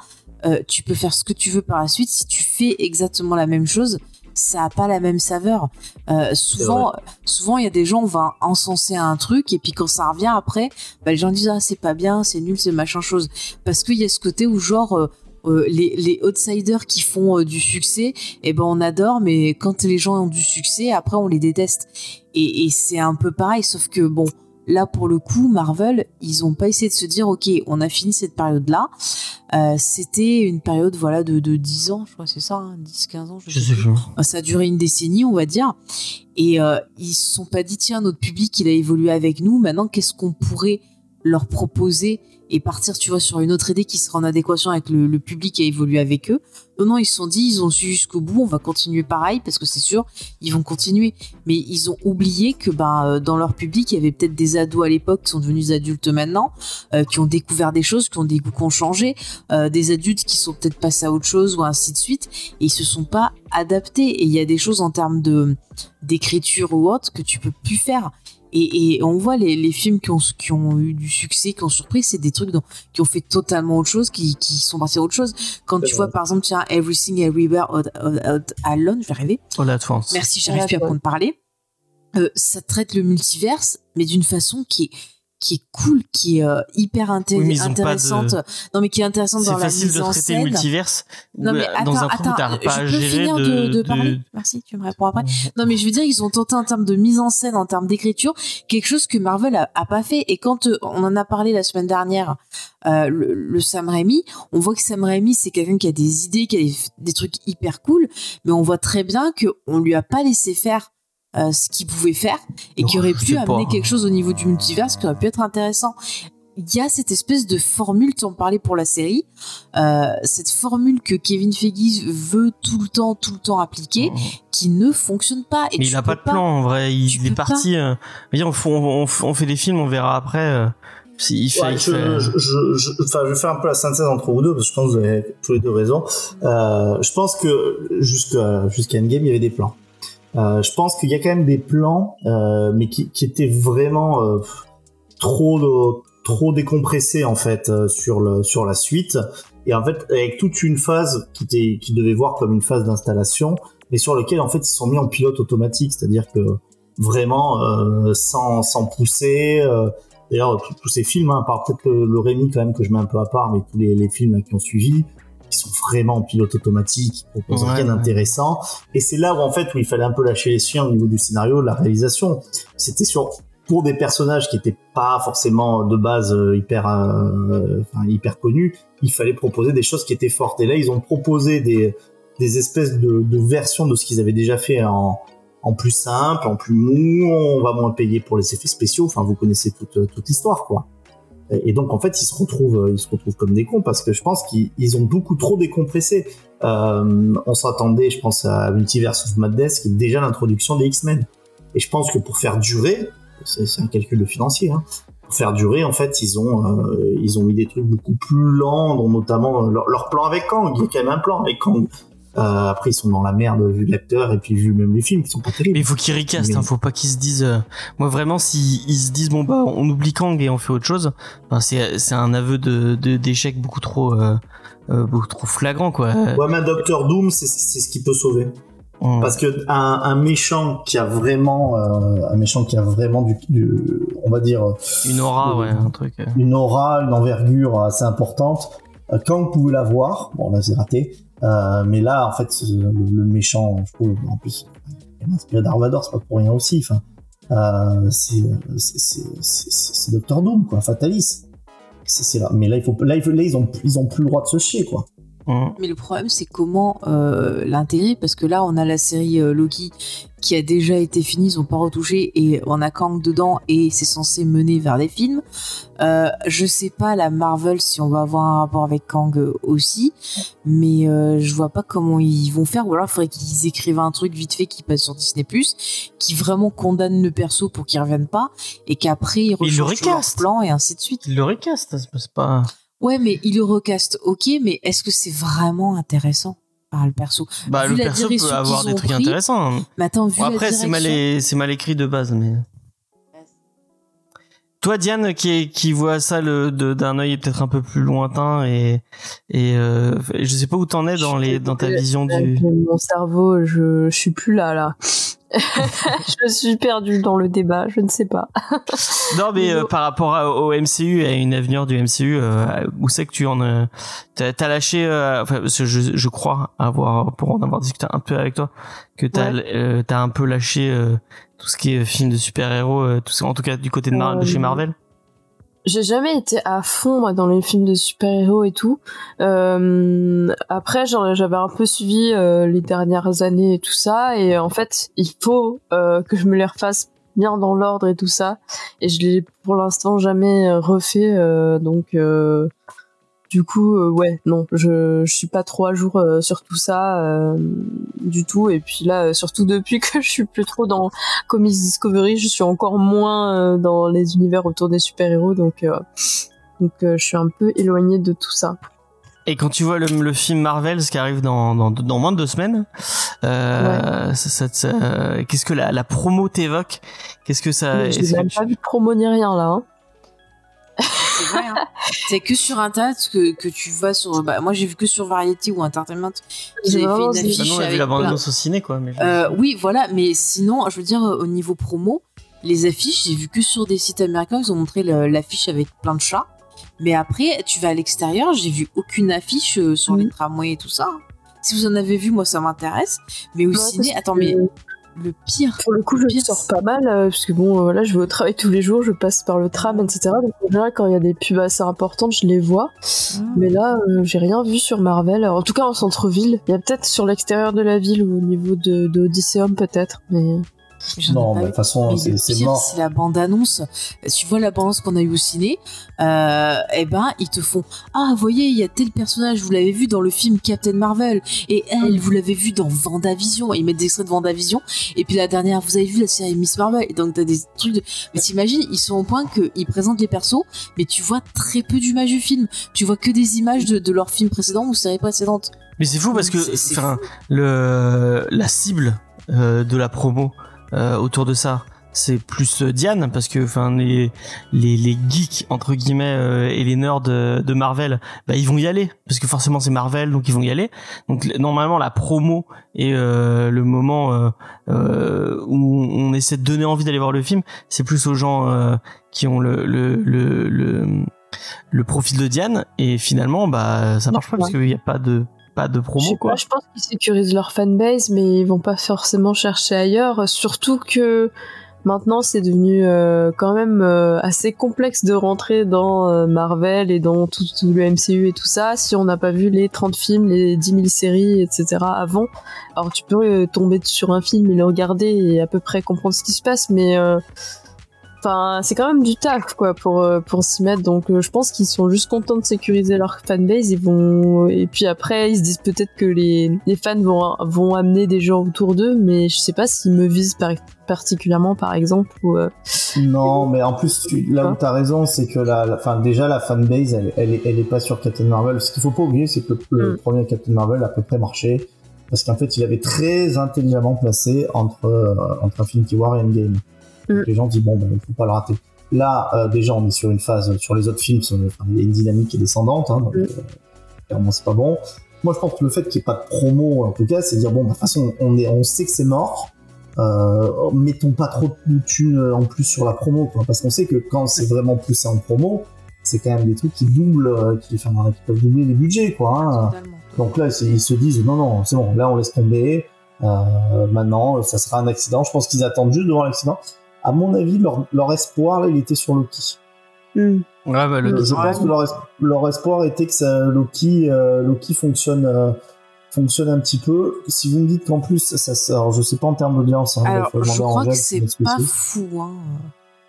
tu peux faire ce que tu veux par la suite. Si tu fais exactement la même chose, ça a pas la même saveur. Euh, souvent, souvent il y a des gens on va encenser un truc et puis quand ça revient après, bah, les gens disent ah c'est pas bien, c'est nul, c'est machin chose. Parce qu'il y a ce côté où genre euh, euh, les, les outsiders qui font euh, du succès, eh ben on adore, mais quand les gens ont du succès, après on les déteste. Et, et c'est un peu pareil, sauf que bon, là pour le coup, Marvel, ils ont pas essayé de se dire ok, on a fini cette période-là. Euh, C'était une période voilà de, de 10 ans, je crois, c'est ça, hein, 10-15 ans. Je sais. Ça a duré une décennie, on va dire. Et ils se sont pas dit tiens notre public il a évolué avec nous. Maintenant qu'est-ce qu'on pourrait leur proposer et partir, tu vois, sur une autre idée qui sera en adéquation avec le, le public qui a évolué avec eux. Non, non, ils se sont dit, ils ont su jusqu'au bout, on va continuer pareil, parce que c'est sûr, ils vont continuer. Mais ils ont oublié que ben, euh, dans leur public, il y avait peut-être des ados à l'époque qui sont devenus adultes maintenant, euh, qui ont découvert des choses, qui ont des goûts qui ont changé, euh, des adultes qui sont peut-être passés à autre chose, ou ainsi de suite, et ils se sont pas adaptés. Et il y a des choses en termes de d'écriture ou autre que tu peux plus faire. Et, et on voit les, les films qui ont, qui ont eu du succès, qui ont surpris, c'est des trucs dont- qui ont fait totalement autre chose, qui, qui sont passés à autre chose. Quand tu vrai. vois, par exemple, tiens, Everything Everywhere All, All- All- Alone, je vais arriver. Oh la France. Merci, j'arrive plus à prendre parler. Euh, ça traite le multiverse, mais d'une façon qui est qui est cool, qui est euh, hyper inté- Oui, de- intéressante. Non, mais qui est intéressante C'est dans la facile mise de en traiter scène. le multiverse Non mais euh, attends, dans un coup attends, pas à je peux finir de, de, de de- parler? Merci, tu me réponds après. Non mais je veux dire, ils ont tenté en termes de mise en scène, en termes d'écriture, quelque chose que Marvel a, a pas fait. Et quand euh, on en a parlé la semaine dernière, euh, le, le Sam Raimi, on voit que Sam Raimi c'est quelqu'un qui a des idées, qui a des, des trucs hyper cool, mais on voit très bien que on lui a pas laissé faire. Euh, ce qu'il pouvait faire et qui aurait pu amener pas. quelque chose au niveau du multiverse qui aurait pu être intéressant. Il y a cette espèce de formule, tu en parlais pour la série, euh, cette formule que Kevin Feige veut tout le temps, tout le temps appliquer, qui ne fonctionne pas. Et Mais il a pas de plan en vrai. Il, est parti. Euh, on, fait- on, on- on fait des films, on verra après. Euh, si- il fait, Ouais, fait- je, je, je- enfin, je vais faire un peu la synthèse entre vous deux parce que je pense que vous avez tous les deux raison. Euh, je pense que jusqu'à jusqu'à Endgame, il y avait des plans. Euh, je pense qu'il y a quand même des plans, euh, mais qui, qui étaient vraiment euh, trop de- trop décompressés en fait sur le sur la suite. Et en fait, avec toute une phase qui, était, qui devait voir comme une phase d'installation, mais sur lequel en fait ils sont mis en pilote automatique, c'est-à-dire que vraiment euh, sans sans pousser. euh, D'ailleurs, tous- ces films, hein, à part peut-être le, Rémi quand même que je mets un peu à part, mais tous les, les films qui ont suivi, qui sont vraiment en pilote automatique, qui proposent Ouais, rien ouais. d'intéressant. Et c'est là où en fait où il fallait un peu lâcher les chiens au niveau du scénario, de la réalisation. C'était sur pour des personnages qui étaient pas forcément de base euh, hyper euh, enfin, hyper connus, il fallait proposer des choses qui étaient fortes. Et là, ils ont proposé des des espèces de, de versions de ce qu'ils avaient déjà fait en en plus simple, en plus mou, on va moins payer pour les effets spéciaux. Enfin, vous connaissez toute, toute l'histoire, quoi. Et donc, en fait, ils se retrouvent, ils se retrouvent comme des cons parce que je pense qu'ils ils ont beaucoup trop décompressé. Euh, on s'attendait, je pense, à Multiverse of Madness, qui est déjà l'introduction des X-Men. Et je pense que pour faire durer, c'est un calcul de financier, hein, pour faire durer, en fait, ils ont, euh, ils ont mis des trucs beaucoup plus lents, dont notamment leur, leur plan avec Kang. Il y a quand même un plan avec Kang. Euh, après, ils sont dans la merde vu l'acteur et puis vu même les films qui sont pas terribles. Mais il faut qu'ils recastent, Mais- hein, faut pas qu'ils se disent. euh, Moi vraiment, si ils se disent bon bah on oublie Kang et on fait autre chose, enfin, c'est c'est un aveu de d'échec beaucoup trop euh, euh, beaucoup trop flagrant quoi. Ouais, mais un Docteur Doom, c'est c'est ce qui peut sauver. Parce que un, un méchant qui a vraiment, euh, un méchant qui a vraiment du, du- on va dire, Une aura, ouais, un truc. euh. une aura, une envergure assez importante. Euh, Kang pouvait l'avoir, bon là c'est raté, Euh, mais là en fait le, méchant, je trouve, en plus, il est inspiré d'Arvador, c'est pas pour rien aussi. Enfin, euh, c'est Docteur Doom quoi, Fatalis. C'est c'est là, mais là il faut, là, il faut- là, ils ont ils ont plus le droit de se chier quoi. Mm. Mais le problème, c'est comment euh, l'intégrer, parce que là, on a la série euh, Loki qui a déjà été finie, ils ont pas retouché, et on a Kang dedans, et c'est censé mener vers des films. Euh, je sais pas, la Marvel, si on va avoir un rapport avec Kang euh, aussi, mais euh, je vois pas comment ils vont faire, ou alors il faudrait qu'ils écrivent un truc vite fait qui passe sur Disney+, qui vraiment condamne le perso pour qu'il revienne pas, et qu'après ils ils le recastent. plan, et ainsi de suite. Ils le recastent, c'est pas. Ouais, mais il le recaste, ok, mais est-ce que c'est vraiment intéressant par le perso? Bah Vu le perso peut avoir des trucs pris, intéressants. hein. Mais attends, vu Bon, après c'est mal direction- é- c'est mal écrit de base, mais. toi, Diane, qui, qui voit ça le, d'un œil peut-être un peu plus lointain et, et euh, je sais pas où t'en es dans, les, dans ta vision du... Mon cerveau, je, je suis plus là, là. je suis perdu dans le débat, je ne sais pas. non, mais euh, par rapport au MCU et à une avenir du MCU, euh, où c'est que tu en as, t'as, lâché, euh, enfin, je, je crois avoir, pour en avoir discuté un peu avec toi, que t'as, ouais. t'as un peu lâché tout ce qui est film de super-héros, tout ça, en tout cas du côté de, de chez Marvel j'ai jamais été à fond moi, dans les films de super-héros et tout. Euh, après, j'avais un peu suivi euh, les dernières années et tout ça, et en fait, il faut euh, que je me les refasse bien dans l'ordre et tout ça. Et je l'ai pour l'instant jamais refait, euh, donc du coup, euh, ouais, non, je, je suis pas trop à jour euh, sur tout ça euh, du tout. Et puis là, surtout depuis que je suis plus trop dans Comics Discovery, je suis encore moins dans les univers autour des super-héros, donc donc je suis un peu éloignée de tout ça. Et quand tu vois le, le film Marvel, ce qui arrive dans, dans, dans moins de deux semaines, euh, ça, ça, qu'est-ce que la, la promo t'évoque? Qu'est-ce que ça J'ai même pas vu de promo ni rien là. Hein. C'est vrai. Hein. c'est que sur internet que, que tu vas sur. Bah, moi, j'ai vu que sur Variety ou Entertainment. Vous avez fait une affiche. on a vu la bande au ciné, quoi. Mais euh, oui, voilà. Mais sinon, je veux dire, au niveau promo, les affiches, j'ai vu que sur des sites américains, ils ont montré l'affiche avec plein de chats. Mais après, tu vas à l'extérieur, j'ai vu aucune affiche euh, sur les tramways et tout ça. Si vous en avez vu, moi, ça m'intéresse. Mais au ciné, attends, mais le pire. Pour le coup, je sors pas mal, euh, parce que bon, voilà, je vais au travail tous les jours, je passe par le tram, etc. Donc en général, quand il y a des pubs assez importantes, je les vois. Ah. Mais là, euh, j'ai rien vu sur Marvel. en tout cas, en centre-ville. Il y a peut-être sur l'extérieur de la ville ou au niveau de, de peut-être. Mais non, mais de toute façon, c'est mort. C'est la bande-annonce. Tu vois la bande-annonce qu'on a eu au ciné, euh, eh ben, ils te font Ah, vous voyez, il y a tel personnage, vous l'avez vu dans le film Captain Marvel, et elle, vous l'avez vu dans Vendavision. Et ils mettent des extraits de Vendavision. Et puis la dernière, vous avez vu la série Miss Marvel. Et donc, t'as des trucs de. Mais t'imagines, ils sont au point qu'ils présentent les persos, mais tu vois très peu d'images du film. Tu vois que des images de, de leur film précédent ou série précédente. Mais c'est fou parce que, enfin, le, la cible euh, de la promo, euh, autour de ça c'est plus euh, Diane parce que enfin les, les les geeks entre guillemets euh, et les nerds de, de, Marvel bah ils vont y aller. Parce que forcément c'est Marvel donc ils vont y aller. Donc normalement la promo et euh, le moment où on essaie de donner envie d'aller voir le film c'est plus aux gens qui ont le le, le le le profil de Diane. Et finalement bah ça marche pas parce qu'il n'y a pas de pas de promo je quoi. je pense qu'ils sécurisent leur fanbase, mais ils vont pas forcément chercher ailleurs. Surtout que maintenant c'est devenu euh, quand même euh, assez complexe de rentrer dans euh, Marvel et dans tout, le MCU et tout ça si on n'a pas vu les 30 films, les 10 000 séries, etc. avant. Alors tu peux tomber sur un film et le regarder et à peu près comprendre ce qui se passe, mais Enfin, c'est quand même du taf quoi pour euh, pour s'y mettre. Donc, euh, je pense qu'ils sont juste contents de sécuriser leur fanbase. Ils vont et puis après, ils se disent peut-être que les les fans vont vont amener des gens autour d'eux, mais je sais pas s'ils me visent particulièrement par exemple ou. Euh, non, mais en plus, tu, là où t'as raison, c'est que la, fin, déjà la fanbase, elle, elle, est, elle est pas sur Captain Marvel. Ce qu'il faut pas oublier, c'est que le, mm. premier Captain Marvel a à peu près marché parce qu'en fait, il avait très intelligemment placé entre entre Infinity War et Endgame. Mm. Les gens disent bon, ben, il faut pas le rater. Là, euh, déjà, on est sur une phase, sur les autres films, il y a une dynamique qui est descendante, hein, donc mm. euh, clairement c'est pas bon. Moi, je pense que le fait qu'il n'y ait pas de promo, en tout cas, c'est dire bon, de toute façon, on est, on sait que c'est mort. Euh, mettons pas trop de thunes en plus sur la promo, quoi, parce qu'on sait que quand c'est vraiment poussé en promo, c'est quand même des trucs qui doublent, qui, enfin, qui peuvent doubler les budgets, quoi. Hein. Donc là, ils se disent non, non, c'est bon, là on laisse tomber. Euh, maintenant, ça sera un accident. Je pense qu'ils attendent juste devant l'accident à mon avis, leur, leur espoir, là, il était sur Loki. Hmm. Ouais, bah, Loki. Je pense que leur, leur, espoir était que ça, Loki, euh, Loki fonctionne, euh, fonctionne un petit peu. Si vous me dites qu'en plus, ça, ça je sais pas en termes d'audience. Hein, Alors, je crois que c'est pas fou. Hein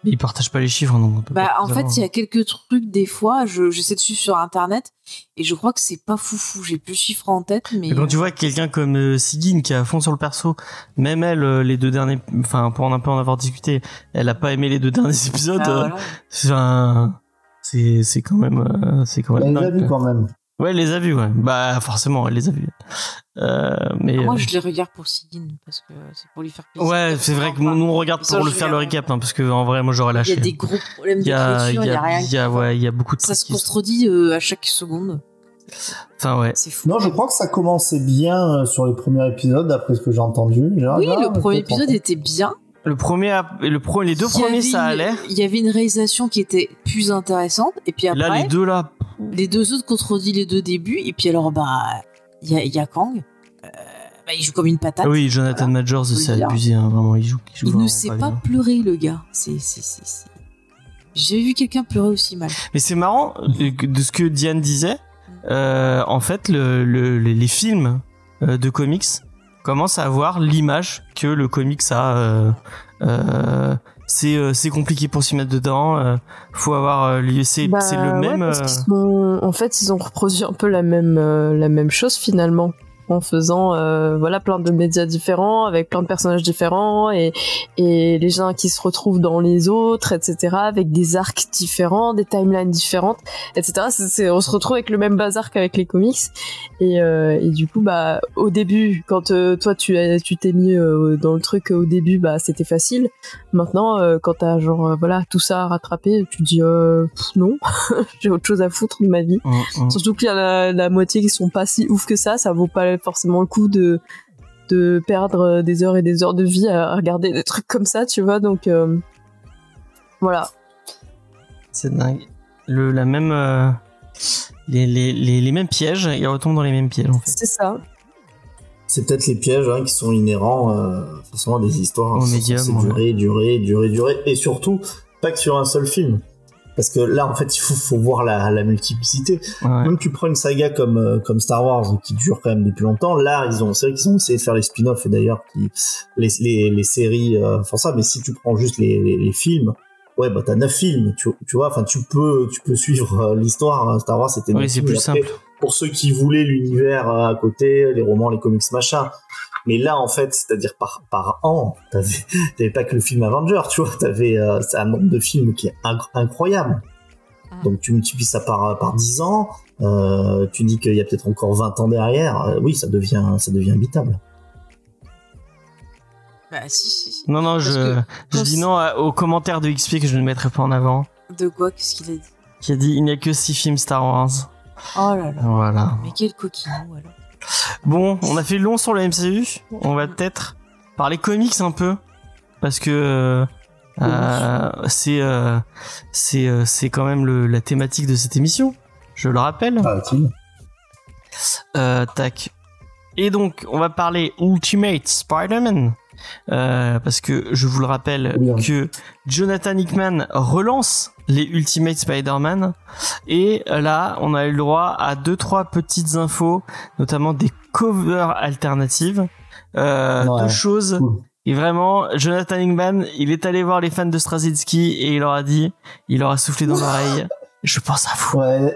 ils partagent pas les chiffres, donc. Bah, en fait, il y a quelques trucs des fois. Je j'essaie de suivre sur internet et je crois que c'est pas foufou. J'ai plus de chiffres en tête, mais. quand tu vois quelqu'un comme euh, Sigyn qui est à fond sur le perso, même elle, euh, les deux derniers, enfin pour un peu en avoir discuté, elle a pas aimé les deux derniers épisodes. Ah, c'est c'est c'est quand même, euh, c'est quand même. Elle l'a vu quand même. Ouais, elle les a vus, ouais. Bah, forcément, elle les a vus. Euh, mais Ah, moi, euh, je les regarde pour Sigyn parce que c'est pour lui faire plaisir. ouais, c'est vrai que nous on regarde Ça, pour le faire le recap, hein, parce que en vrai, moi j'aurais Il y lâché. a des gros problèmes d'écriture, il y y a rien il y a, ouais, il y a beaucoup de Ça se contredit euh, à chaque seconde. Enfin, ouais. C'est fou. Non, je crois que ça commençait bien euh, sur les premiers épisodes, d'après ce que j'ai entendu. Oui, le premier épisode était bien. Le premier, le pro, les deux premiers, ça allait. Il y avait une réalisation qui était plus intéressante. Et puis après, Là, les deux là, les deux autres contredit les deux débuts. Et puis alors, bah, il y a, il y a Kang. Euh, bah, il joue comme une patate. Ah oui, Jonathan Majors, Faut le c'est abusé, hein, vraiment, il joue. Il, joue il ne sait pas bien. pleurer, le gars. C'est, c'est, c'est, c'est- J'ai vu quelqu'un pleurer aussi mal. Mais c'est marrant euh, de ce que Diane disait. euh, en fait, le, le- les, les films de comics commencent à avoir l'image que le comics a. euh, euh, c'est euh, c'est compliqué pour s'y mettre dedans. euh, faut avoir euh, c'est Bah, c'est le ouais, même. parce qu'ils sont- En fait, ils ont reproduit un peu la même, euh, la même chose finalement. En faisant euh, voilà plein de médias différents avec plein de personnages différents et et les gens qui se retrouvent dans les autres etc avec des arcs différents des timelines différentes etc on se retrouve avec le même bazar qu'avec les comics. Et, euh, et du coup bah au début quand euh, toi tu as, tu t'es mis euh, dans le truc au début bah c'était facile. Maintenant euh, quand t'as genre euh, voilà tout ça à rattraper tu dis euh, pff, non j'ai autre chose à foutre de ma vie. Hum, hum. surtout qu'il y a la, la moitié qui sont pas si ouf que ça ça vaut pas forcément le coup de de perdre des heures et des heures de vie à regarder des trucs comme ça tu vois donc euh, voilà C'est dingue. Le, la même, euh, les, les, les, les mêmes pièges, ils retombent dans les mêmes pièges en fait. c'est ça C'est peut-être les pièges hein, qui sont inhérents euh, forcément à des histoires Au qui sont médium, durer, durer, et surtout pas que sur un seul film. Parce que là, en fait, il faut, faut voir la, la multiplicité. Ouais. Même tu prends une saga comme euh, comme Star Wars qui dure quand même depuis longtemps. Là, ils ont c'est vrai qu'ils ont essayé de faire les spin-offs et d'ailleurs les les, les séries euh, font ça. Mais si tu prends juste les, les, les films, ouais, bah t'as neuf films. Tu, tu vois, enfin tu peux tu peux suivre euh, l'histoire. hein. Star Wars c'était neuf c'est plus après, simple. pour ceux qui voulaient l'univers euh, à côté, les romans, les comics, machin. Mais là, en fait, c'est-à-dire par, par an, t'avais, pas que le film Avenger, tu vois, t'avais euh, un nombre de films qui est inc- incroyable. Donc tu multiplies ça par, par 10 ans, euh, tu dis qu'il y a peut-être encore 20 ans derrière, euh, oui, ça devient, ça devient habitable. Bah, si, si. si. Non, non, Parce je, je dis non à- aux commentaires de XP que je ne mettrai pas en avant. De quoi Qu'est-ce qu'il a dit? Qui a dit il n'y a que 6 films Star Wars. Oh là là. Voilà. Mais quel coquinou alors. Bon, on a fait long sur le MCU. On va peut-être parler comics un peu. Parce que euh, euh, c'est euh, c'est euh, c'est quand même le, la thématique de cette émission. Je le rappelle. Euh, tac. Et donc, on va parler Ultimate Spider-Man. Euh, parce que je vous le rappelle hein. que Jonathan Hickman relance les Ultimate Spider-Man et là on a eu le droit à deux trois petites infos notamment des covers alternatives euh, Ouais, deux choses cool. et vraiment Jonathan Hickman il est allé voir les fans de Straczynski et il leur a dit il leur a soufflé dans l'oreille je pense à vous Ouais,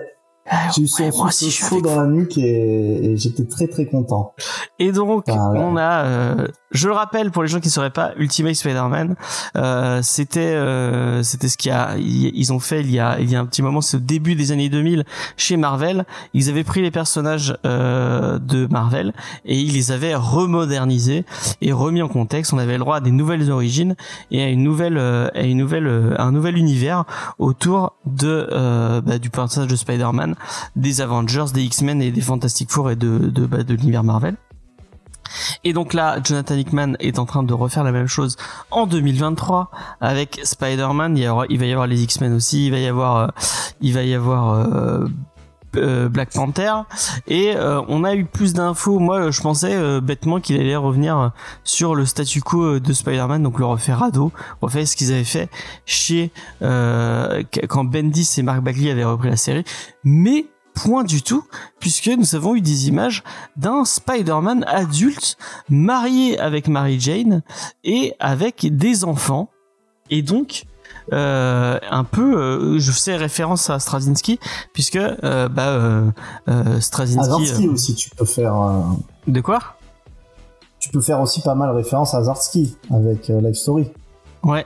Ah, j'ai eu ouais, moi aussi chaud dans vous. la nuque et, et j'étais très très content. Et donc, ouais. on a, euh, je le rappelle pour les gens qui ne sauraient pas, Ultimate Spider-Man, euh, c'était, euh, c'était ce qu'il a, ils ont fait il y a, il y a un petit moment, c'est au début des années 2000 chez Marvel. Ils avaient pris les personnages euh, de Marvel et ils les avaient remodernisés et remis en contexte. On avait le droit à des nouvelles origines et à une nouvelle, euh, à une nouvelle, euh, un nouvel univers autour de, euh, bah, du personnage de Spider-Man, des Avengers, des X-Men et des Fantastic Four et de, de, bah, de l'univers Marvel. Et donc là, Jonathan Hickman est en train de refaire la même chose en 2023 avec Spider-Man. Il, va y avoir les X-Men aussi. Il va y avoir, euh, il va y avoir euh, euh, Black Panther. Et on a eu plus d'infos. Moi, je pensais bêtement qu'il allait revenir sur le statu quo de Spider-Man, donc le refaire ado, refaire ce qu'ils avaient fait chez quand Bendis et Mark Bagley avaient repris la série. Mais point du tout, puisque nous avons eu des images d'un Spider-Man adulte marié avec Mary Jane et avec des enfants. Et donc, euh, un peu, euh, je fais référence à Straczynski, puisque euh, bah, euh, Straczynski... Aussi, tu peux faire, de quoi? tu peux faire aussi pas mal référence à Azarski avec Life Story. Ouais.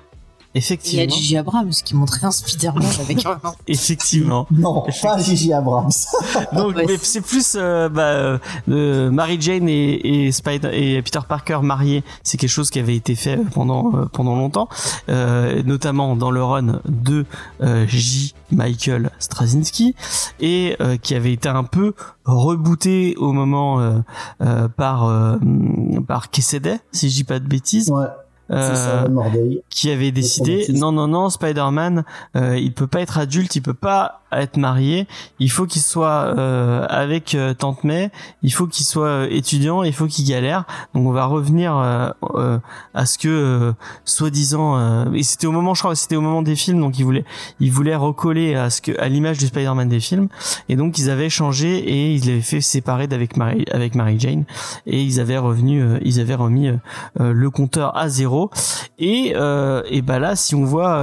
Il y a Effectivement. Gigi Abrams qui montrait un Spider-Man avec un. Effectivement. Non, pas Gigi Abrams. Donc, Ouais. mais c'est plus euh, bah, euh, Mary Jane et, et, Spider et Peter Parker mariés. C'est quelque chose qui avait été fait pendant euh, pendant longtemps, euh, notamment dans le run de euh, J. Michael Straczynski et euh, qui avait été un peu rebooté au moment euh, euh, par euh, par Kesseday, si je dis pas de bêtises. Ouais, Euh, ça, Morday. qui avait décidé non non non Spider-Man euh, il peut pas être adulte il peut pas être marié il faut qu'il soit euh, avec euh, tante May il faut qu'il soit euh, étudiant il faut qu'il galère. Donc on va revenir euh, euh, à ce que soi-disant et c'était au moment je crois c'était au moment des films donc ils voulaient ils voulaient recoller à ce que à l'image du Spider-Man des films. Et donc ils avaient changé et ils l'avaient fait séparer d'avec Mary avec Mary Jane. Et ils avaient revenu ils avaient remis le compteur à zéro. Et et bah là si on voit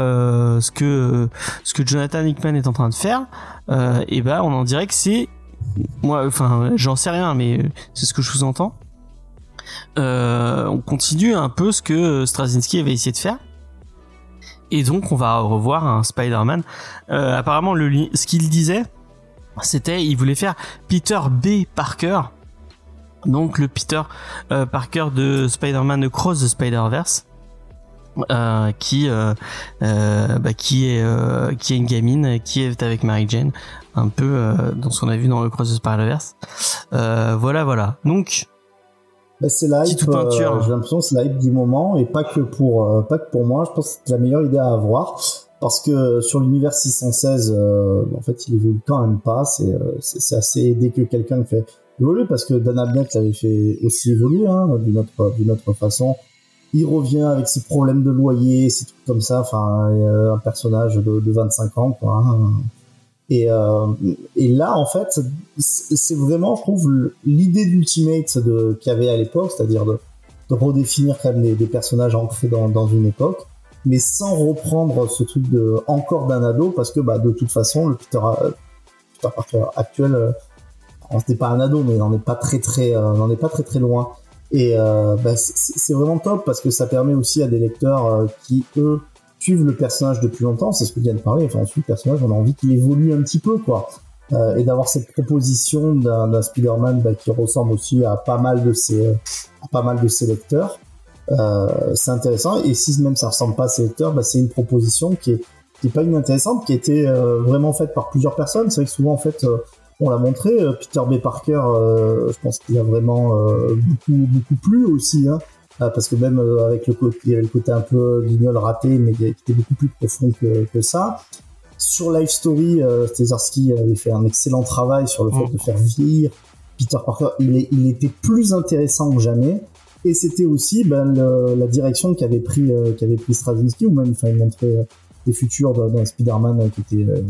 ce que ce que Jonathan Hickman est en train de faire euh, et bah on en dirait que c'est moi enfin j'en sais rien mais c'est ce que je vous entends euh, on continue un peu ce que Straczynski avait essayé de faire. Et donc on va revoir un Spider-Man. Euh, apparemment ce qu'il disait c'était il voulait faire Peter B. Parker. Donc le Peter Parker de Spider-Man Across the Spider-Verse euh, qui euh, euh, bah, qui est euh, qui est une gamine qui est avec Mary Jane un peu dans ce qu'on a vu dans le Cross Spider-Verse euh, voilà voilà donc Bah, c'est la hype, Petite peinture. euh, j'ai l'impression c'est la hype du moment et pas que pour pas que pour moi. Je pense que c'est la meilleure idée à avoir parce que sur l'univers 616, euh, en fait, il évolue quand même pas. C'est c'est assez aidé que quelqu'un le fait évoluer parce que Dan Abnett l'avait fait aussi évoluer hein, d'une autre d'une autre façon. Il revient avec ses problèmes de loyer, ces trucs comme ça. Enfin, euh, un personnage de, de 25 ans, quoi. hein. Et, euh, et là, en fait, c'est vraiment, je trouve, l'idée d'Ultimate qu'il y avait à l'époque, c'est-à-dire de, redéfinir quand même des, personnages ancrés dans, une époque, mais sans reprendre ce truc encore d'un ado, parce que bah, de toute façon, le Peter, euh, Parker actuel, n'est pas un ado, mais on n'en est pas très très, n'en est pas très très loin. Et euh, bah, c'est- vraiment top parce que ça permet aussi à des lecteurs euh, qui eux suivent le personnage depuis longtemps, c'est ce que vient de parler, enfin on suit le personnage, on a envie qu'il évolue un petit peu quoi. Euh, et d'avoir cette proposition d'un Spider-Man bah, qui ressemble aussi à pas mal de ses, pas mal de ses lecteurs, c'est intéressant. Et si même ça ressemble pas à ses lecteurs, bah, c'est une proposition qui est, qui est pas inintéressante, qui a été vraiment faite par plusieurs personnes. C'est vrai que souvent en fait, on l'a montré. euh, Peter B. Parker, euh, je pense qu'il a vraiment euh, beaucoup beaucoup plu aussi. Hein. Euh, parce que même avec le côté, il y avait le côté un peu guignol raté, mais qui était beaucoup plus profond que, que ça. Sur Life Story, euh, Stezarski avait fait un excellent travail sur le fait Mm. de faire vieillir Peter Parker. Il, est, il était plus intéressant que jamais. Et c'était aussi ben, le- la direction qu'avait pris, euh, qu'avait pris Straczynski, ou même enfin, il montrait des futurs d'un Spider-Man qui était, euh,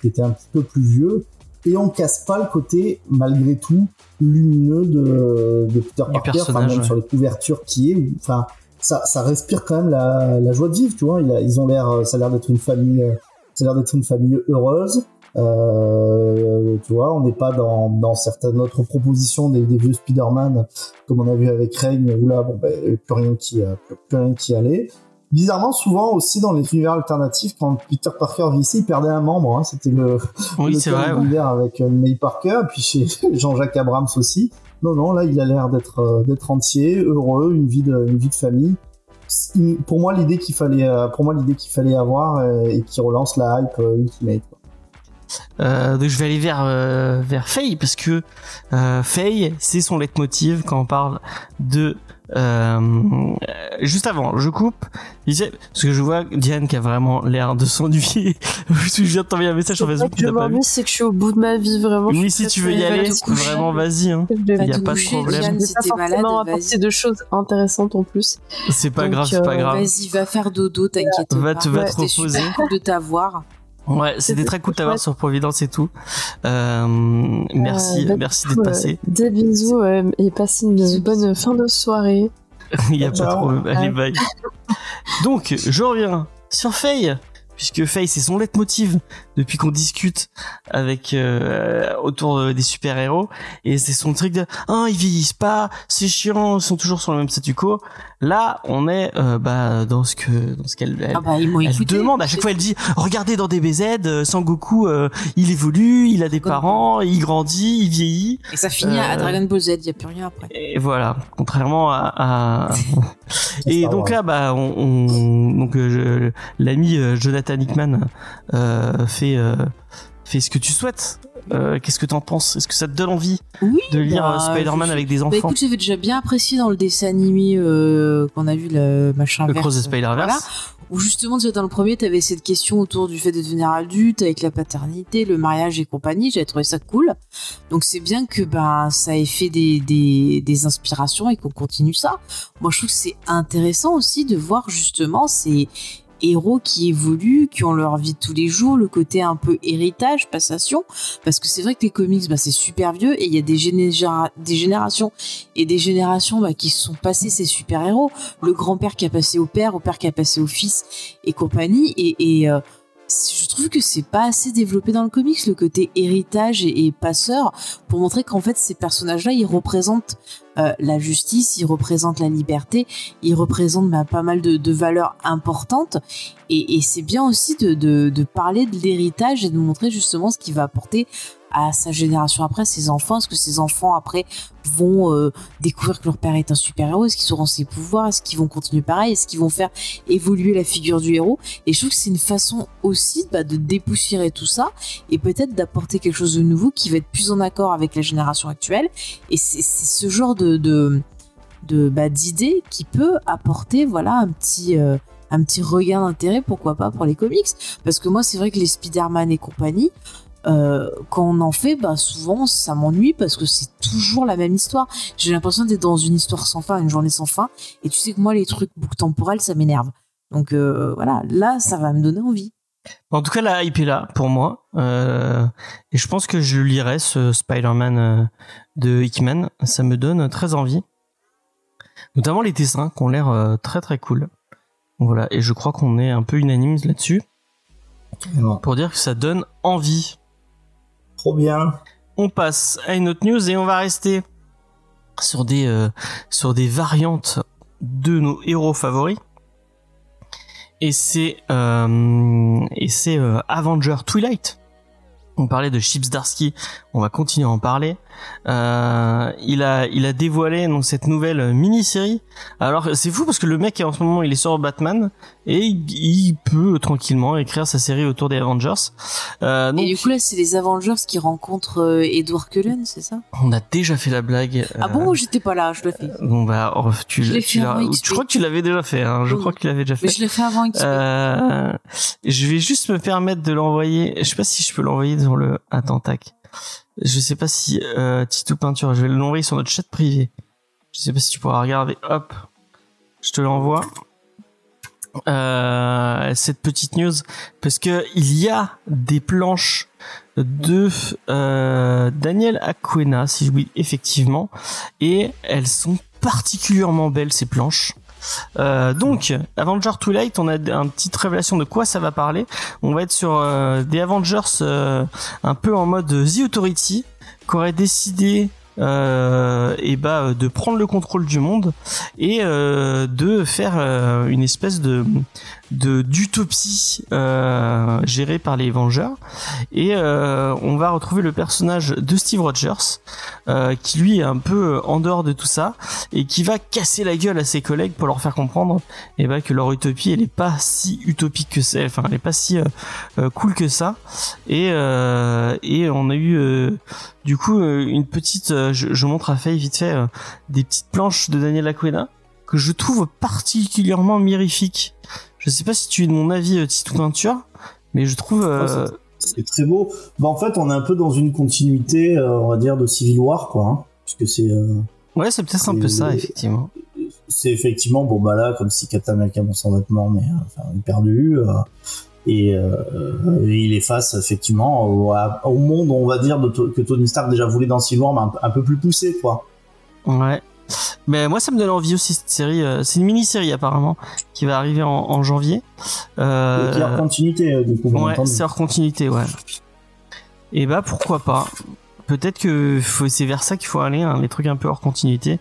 qui était un petit peu plus vieux. Et on casse pas le côté, malgré tout, lumineux de, de Peter Du Parker, enfin, même ouais. sur les couvertures qui est, enfin, ça, ça respire quand même la, la joie de vivre, tu vois. Il a- ils ont l'air, euh, ça a l'air d'être une famille, euh, ça a l'air d'être une famille heureuse. Euh, tu vois, on n'est pas dans, dans certaines autres propositions des, des vieux Spider-Man, comme on a vu avec Reign, où là, bon, ben, plus rien qui, euh, plus rien qui allait. Bizarrement, souvent aussi dans les univers alternatifs, quand Peter Parker vieillissait, il perdait un membre. Hein, C'était le, oui le vrai ouais. avec euh, May Parker, puis chez Jean-Jacques Abrams aussi. Non, non, là, il a l'air d'être euh, d'être entier, heureux, une vie de, une vie de famille. Pour moi, l'idée qu'il fallait, euh, pour moi, l'idée qu'il fallait avoir et qui relance la hype Ultimate. quoi. Euh, donc je vais aller vers euh, vers Faye parce que euh, Faye c'est son leitmotiv quand on parle de euh, juste avant je coupe il disait- parce que je vois Diane qui a vraiment l'air de s'ennuyer je viens de t'envoyer un message sur Facebook c'est que je suis au bout de ma vie, vraiment. mais si tu veux y aller vraiment vas-y hein. Je vais Va y a pas de problème. Diane, si pas forcément de choses intéressantes en plus. c'est pas Donc, grave c'est pas euh, grave Vas-y, va faire dodo, t'inquiète Va pas. te- va te reposer. super cool de t'avoir. Ouais c'était très cool de t'avoir sur Providence et tout euh, merci Euh, bah, merci d'être passé euh, Des bisous et passez une Bisous, bonne fin de soirée. Il y a pas Ciao. trop. Allez, bye. Donc, je reviens sur Faye, puisque Faye c'est son leitmotiv depuis qu'on discute avec euh, autour des super héros et c'est son truc de ah ils vieillissent pas c'est chiant ils sont toujours sur le même statu quo là on est euh, bah dans ce que dans ce qu'elle elle, Ah bah, ils m'ont elle écouté. demande à chaque fois elle dit regardez dans DBZ euh, Sangoku euh, il évolue il a des parents il grandit il vieillit Et ça finit à Dragon Ball Z, il n'y a plus rien après. et voilà, contrairement à. à- et donc là, bah, on, on- donc euh, l'ami euh, Jonathan Hickman euh, fait euh, fait ce que tu souhaites. Euh, Qu'est-ce que t'en penses? Est-ce que ça te donne envie Oui, de lire bah, Spider-Man avec des Bah enfants? écoute, j'avais déjà bien apprécié dans le dessin animé euh, qu'on a vu, le machin Le Cross de Spider-Verse. voilà. où justement déjà dans le premier t'avais cette question autour du fait de devenir adulte avec la paternité le mariage et compagnie. J'avais trouvé ça cool. Donc c'est bien que ben ça ait fait des, des, des inspirations et qu'on continue ça. Moi je trouve que c'est intéressant aussi de voir justement ces héros qui évoluent, qui ont leur vie de tous les jours, le côté un peu héritage, passation, parce que c'est vrai que les comics, bah, c'est super vieux et il y a des, des générations et des générations bah, qui se sont passés ces super héros le grand-père qui a passé au père, au père qui a passé au fils et compagnie. Et, et, euh, je trouve que c'est pas assez développé dans le comics, le côté héritage et, passeur, pour montrer qu'en fait, ces personnages-là, ils représentent euh, la justice, ils représentent la liberté, ils représentent bah, pas mal de, valeurs importantes. Et, c'est bien aussi de, de, parler de l'héritage et de montrer justement ce qu'il va apporter à sa génération après, ses enfants, est-ce que ses enfants après vont euh, découvrir que leur père est un super-héros, est-ce qu'ils auront ses pouvoirs, est-ce qu'ils vont continuer pareil, est-ce qu'ils vont faire évoluer la figure du héros? Et je trouve que c'est une façon aussi bah, de dépoussiérer tout ça et peut-être d'apporter quelque chose de nouveau qui va être plus en accord avec la génération actuelle. Et c'est ce genre de, bah, d'idées qui peut apporter voilà un petit euh, un petit regain d'intérêt pourquoi pas pour les comics. Parce que moi c'est vrai que les Spider-Man et compagnie euh, quand on en fait, bah souvent ça m'ennuie parce que c'est toujours la même histoire. J'ai l'impression d'être dans une histoire sans fin, une journée sans fin. Et tu sais que moi, les trucs boucles temporels, ça m'énerve. Donc euh, voilà, là, ça va me donner envie. En tout cas, la hype est là pour moi. Euh, et je pense que je lirai ce Spider-Man de Hickman. Ça me donne très envie. Notamment les dessins qui ont l'air très très cool. Voilà, et je crois qu'on est un peu unanime là-dessus pour dire que ça donne envie. Bien. On passe à une autre news et on va rester sur des euh, variantes de nos héros favoris. Et c'est euh, euh, Avenger Twilight. On parlait de Chips Darsky, on va continuer à en parler. Euh, il a il a dévoilé donc cette nouvelle mini-série. Alors c'est fou parce que le mec en ce moment il est sur Batman et il, il peut tranquillement écrire sa série autour des Avengers. Euh, donc, Et du coup, là, c'est les Avengers qui rencontrent euh, Edward Cullen, c'est ça? On a déjà fait la blague. Ah euh, bon, j'étais pas là, je le fais. Bon bah oh, tu, Je l'ai tu je crois que tu l'avais déjà fait. Hein, je Oui. crois que tu l'avais déjà Mais fait. je l'ai fait avant. Euh, je vais juste me permettre de l'envoyer. Je sais pas si je peux l'envoyer dans le. Attends tac. Je sais pas si euh, Titou Peinture. Je vais l'envoyer sur notre chat privé. Je sais pas si tu pourras regarder. Hop, je te l'envoie. Euh, cette petite news parce que il y a des planches de euh, Daniel Aquena, si je oui effectivement, et elles sont particulièrement belles ces planches. Euh, donc, Avenger Twilight, on a une petite révélation de quoi ça va parler. On va être sur euh, des Avengers euh, un peu en mode The Authority, qui aurait décidé et bah euh, de prendre le contrôle du monde et de faire une espèce de de d'utopie euh, gérée par les Vengeurs. Et euh, on va retrouver le personnage de Steve Rogers euh, qui lui est un peu en dehors de tout ça et qui va casser la gueule à ses collègues pour leur faire comprendre et bah, que leur utopie elle est pas si utopique que ça enfin elle est pas si cool que ça. Et et on a eu du coup une petite je, montre à Faye vite fait des petites planches de Daniel Aquena que je trouve particulièrement mirifiques je sais pas si tu es de mon avis euh, Titou Peinture mais je trouve euh, C'est très beau. Bah, en fait, on est un peu dans une continuité, euh, on va dire, de Civil War, quoi. hein, puisque c'est euh, ouais c'est peut-être un peu ça effectivement c'est effectivement bon bah là comme si Captain America bon sans vêtements mais euh, enfin il est perdu et, euh, et il est face effectivement au, monde on va dire de, que Tony Stark déjà voulait dans Civil War mais un, un peu plus poussé quoi ouais Mais moi, ça me donne envie aussi cette série. euh, c'est une mini-série apparemment qui va arriver en, en janvier. Euh, Et qui est en continuité, euh, du coup, ouais, c'est hors continuité, ouais. Et bah pourquoi pas. Peut-être que c'est vers ça qu'il faut aller, hein, les trucs un peu hors continuité.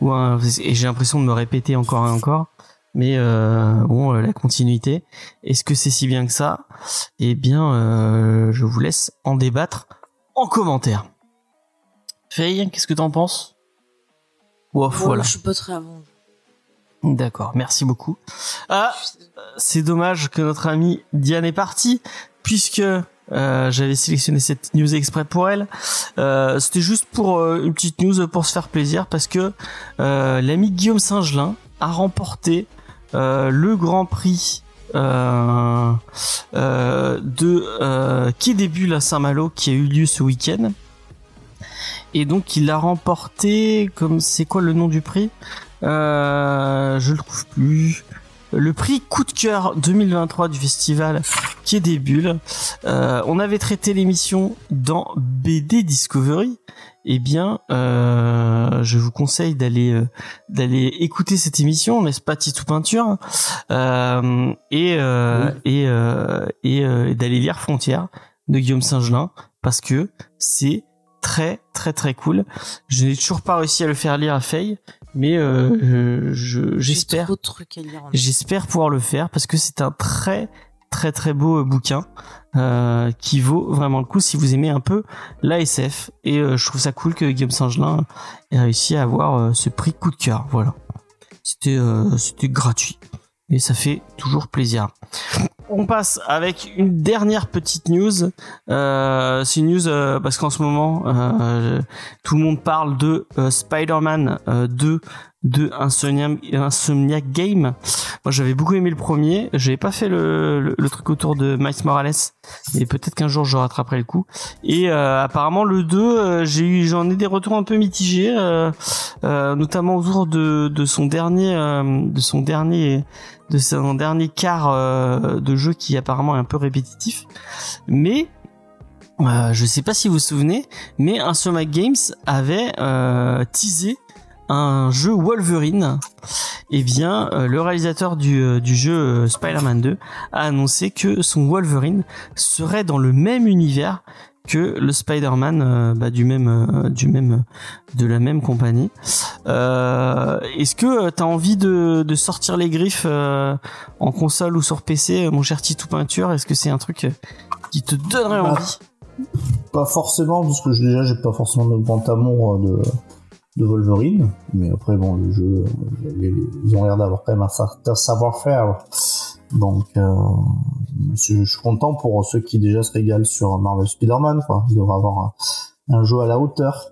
Ou un- et j'ai l'impression de me répéter encore et encore. Mais euh, bon, euh, la continuité, est-ce que c'est si bien que ça? Eh bien, euh, je vous laisse en débattre en commentaire. Faye, qu'est-ce que t'en penses? Bon, voilà. Je suis pas très avant. D'accord, merci beaucoup. Ah, c'est dommage que notre amie Diane est partie, puisque euh, j'avais sélectionné cette news exprès pour elle. Euh, C'était juste pour euh, une petite news pour se faire plaisir, parce que euh, l'ami Guillaume Singelin a remporté euh, le Grand Prix euh, euh, de euh, des Bulles à Saint-Malo, qui a eu lieu ce week-end. Et donc il l'a remporté, comme c'est quoi le nom du prix? Euh, je le trouve plus. Le prix coup de cœur 2023 du festival qui est des bulles. Euh, on avait traité l'émission dans BD Discovery. Eh bien, euh, je vous conseille d'aller euh, d'aller écouter cette émission, n'est-ce pas Titou Peinture? Euh, et euh, et euh, et, euh, et d'aller lire Frontières de Guillaume Singelin parce que c'est très très très cool. Je n'ai toujours pas réussi à le faire lire à Faye, mais euh, j'espère j'espère pouvoir le faire parce que c'est un très très très beau euh, bouquin euh, qui vaut vraiment le coup si vous aimez un peu l'ASF et euh, je trouve ça cool que Guillaume Singelin ait réussi à avoir ce prix coup de cœur. Voilà. C'était euh, c'était gratuit. Et ça fait toujours plaisir on passe avec une dernière petite news. Euh, c'est une news euh, parce qu'en ce moment, euh, tout le monde parle de euh, Spider-Man euh, 2 de Insomniac, Insomniac Game. Moi, j'avais beaucoup aimé le premier. J'avais pas fait le, le, le truc autour de Miles Morales, mais peut-être qu'un jour je rattraperai le coup. Et euh, apparemment, le 2, euh, j'ai eu, j'en ai des retours un peu mitigés, euh, euh, notamment autour de, de son dernier, euh, de son dernier de son dernier quart de jeu qui apparemment est un peu répétitif. Mais euh, je sais pas si vous vous souvenez, mais Insomniac Games avait euh, teasé un jeu Wolverine. Et bien, euh, le réalisateur du, euh, du jeu euh, Spider-Man 2 a annoncé que son Wolverine serait dans le même univers que le Spider-Man euh, bah, du même euh, du même de la même compagnie. Euh, Est-ce que tu as envie de, de sortir les griffes en console ou sur PC, mon cher Titou Peinture? Est-ce que c'est un truc qui te donnerait Bah, envie? Pas forcément, parce que je- déjà, j'ai pas forcément de grand amour de, de Wolverine. Mais après, bon, le jeu, ils ont l'air d'avoir quand même un certain savoir-faire. Donc, euh, je suis content pour ceux qui déjà se régalent sur Marvel Spider-Man. Quoi. Ils devraient avoir un, un jeu à la hauteur.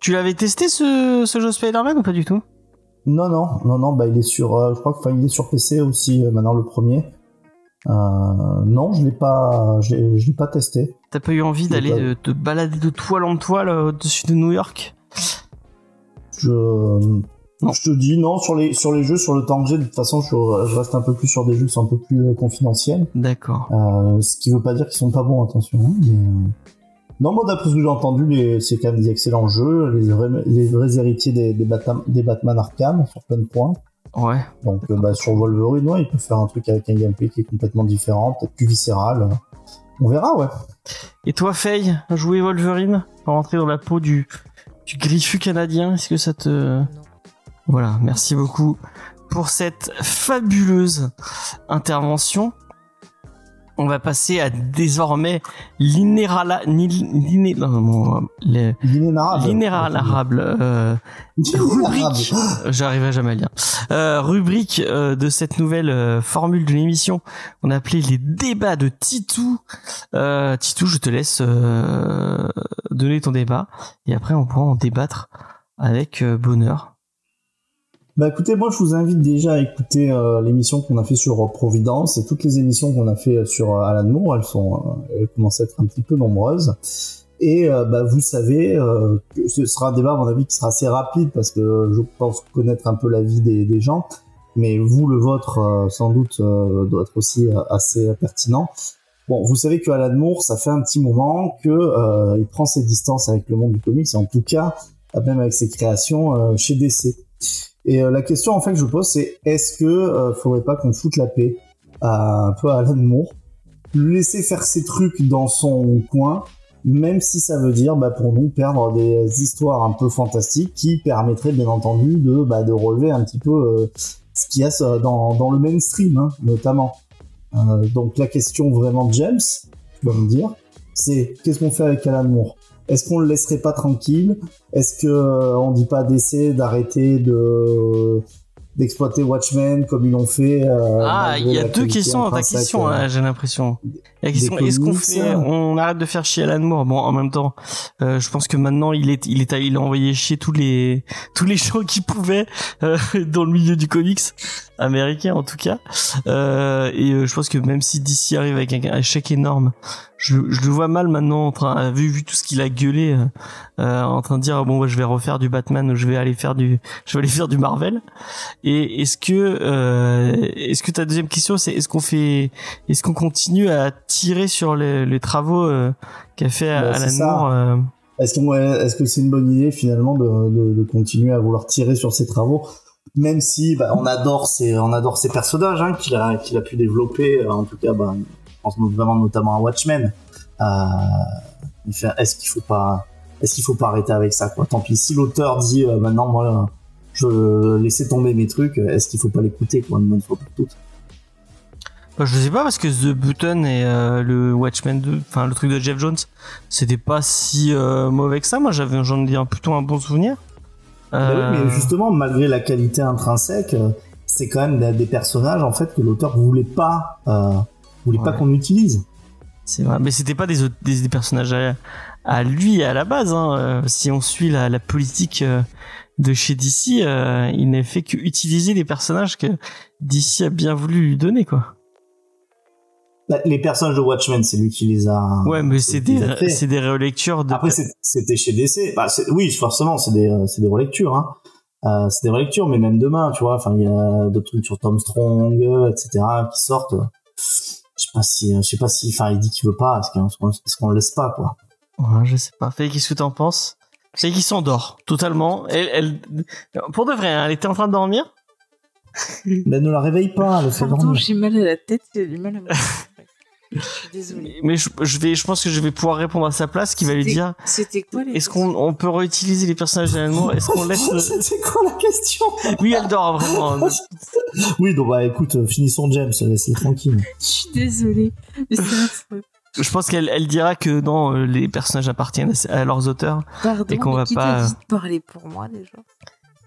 Tu l'avais testé ce, ce jeu Spider-Man ou pas du tout? Non, non, non, non, bah il est sur, euh, je crois qu'il est sur PC aussi euh, maintenant le premier. Non, je l'ai pas, je l'ai pas testé. T'as pas eu envie d'aller pas. te balader de toile en toile au-dessus de New York? Je, Non. je te dis non sur les sur les jeux, sur le temps que j'ai. De toute façon, je, je reste un peu plus sur des jeux qui sont un peu plus euh, confidentiels. D'accord. Euh, ce qui veut pas dire qu'ils sont pas bons, attention. hein, mais, euh, Non, moi d'après ce que j'ai entendu, les... c'est quand même des excellents jeux, les vrais, les vrais héritiers des, des, Batam- des Batman Arkham sur plein de points. Ouais. Donc euh, bah, sur Wolverine, ouais, il peut faire un truc avec un gameplay qui est complètement différent, peut-être plus viscéral. On verra, ouais. Et toi, Faye, jouer Wolverine Rentrer dans la peau du, du griffu canadien Est-ce que ça te... Voilà, merci beaucoup pour cette fabuleuse intervention. On va passer à désormais l'inérala... l'iné- non, non, les- L'inénarrable. l'inéralable euh, rubrique, j'arriverai jamais à le dire, euh, rubrique euh, de cette nouvelle euh, formule de l'émission qu'on a appelée les débats de Titou. Titou, je te laisse euh, donner ton débat et après on pourra en débattre avec bonheur. Bah écoutez, moi je vous invite déjà à écouter euh, l'émission qu'on a fait sur euh, Providence et toutes les émissions qu'on a fait sur euh, Alan Moore, elles sont, euh, elles commencent à être un petit peu nombreuses. Et euh, bah, vous savez euh, que ce sera un débat à mon avis qui sera assez rapide parce que je pense connaître un peu la vie des, gens, mais vous le vôtre euh, sans doute euh, doit être aussi euh, assez pertinent. Bon, vous savez que Alan Moore, ça fait un petit moment que euh, il prend ses distances avec le monde du comics, et en tout cas même avec ses créations chez DC. Et la question en fait que je pose, c'est est-ce que faudrait pas qu'on foute la paix à, un peu à Alan Moore, lui laisser faire ses trucs dans son coin, même si ça veut dire bah, pour nous perdre des histoires un peu fantastiques qui permettraient bien entendu de, bah, de relever un petit peu ce qu'il y a dans, dans le mainstream hein, notamment. Euh, donc la question vraiment de James, tu vas me dire, c'est qu'est-ce qu'on fait avec Alan Moore? Est-ce qu'on le laisserait pas tranquille Est-ce que euh, on dit pas d'essayer d'arrêter de d'exploiter Watchmen comme ils l'ont fait euh, Ah, il y a deux questions dans ta question, hein, j'ai l'impression. La question est-ce qu'on fait, on arrête de faire chier Alan Moore? Bon, en même temps, euh, je pense que maintenant il est, il est, il a envoyé chier tous les, tous les gens qui pouvaient euh, dans le milieu du comics américain en tout cas. Euh, et euh, je pense que même si DC arrive avec un, échec énorme, je, je, le vois mal maintenant en train, vu vu tout ce qu'il a gueulé, euh, euh en train de dire bon, je vais refaire du Batman ou je vais aller faire du, je vais aller faire du Marvel. Et est-ce que, euh, est-ce que ta deuxième question c'est est-ce qu'on fait, est-ce qu'on continue à tirer sur les, les travaux qu'a fait bah, Alan Moore Est-ce que, est-ce que c'est une bonne idée finalement de, de, de continuer à vouloir tirer sur ses travaux même si bah, on adore ces on adore ces personnages hein, qu'il a qu'il a pu développer euh, en tout cas bah, pense vraiment notamment à Watchmen euh, est-ce qu'il faut pas est-ce qu'il faut pas arrêter avec ça quoi? Tant pis si l'auteur dit euh, maintenant moi je laisser tomber mes trucs est-ce qu'il faut pas l'écouter quoi une bonne fois pour toutes? Bah, je sais pas parce que The Button et euh, le Watchmen 2, enfin le truc de Jeff Jones, c'était pas si mauvais que ça. Moi, j'avais j'en ai plutôt un bon souvenir. Bah mais euh. justement, malgré la qualité intrinsèque, euh, c'est quand même des personnages en fait que l'auteur voulait pas, euh, voulait pas qu'on utilise. C'est vrai, mais c'était pas des, des, personnages à, lui à la base. Hein. Si on suit la, la politique de chez DC, il n'a fait que utiliser des personnages que DC a bien voulu lui donner, quoi. Bah, les personnages de Watchmen, c'est lui qui les a. Ouais, mais c'est des, c'est des relectures de. Après, c'était chez DC. Bah, oui, forcément, c'est des, c'est des relectures, hein. Euh, c'est des relectures, mais même demain, tu vois. Enfin, il y a d'autres trucs sur Tom Strong, etc., qui sortent. Je sais pas si, je sais pas si, enfin, il dit qu'il veut pas. Est-ce qu'on, est-ce qu'on le laisse pas, quoi? Ouais, je sais pas. Fais, qu'est-ce que t'en penses? C'est qu'il s'endort totalement. Elle, elle, pour de vrai, hein, elle était en train de dormir? Mais ne la réveille pas. Pardon, j'ai mal à la tête, j'ai du mal à Désolée. Mais je, vais, je pense que je vais pouvoir répondre à sa place, qui va lui dire. C'était quoi Est-ce qu'on on peut réutiliser les personnages d'Alan Est-ce qu'on laisse C'était quoi la question? Oui, elle dort vraiment. oui, donc bah écoute, euh, finissons James, laisse-le tranquille. Je suis désolée, Je pense qu'elle elle dira que non, euh, les personnages appartiennent à, leurs auteurs Pardon, et qu'on va qui pas. Dit de parler pour moi déjà?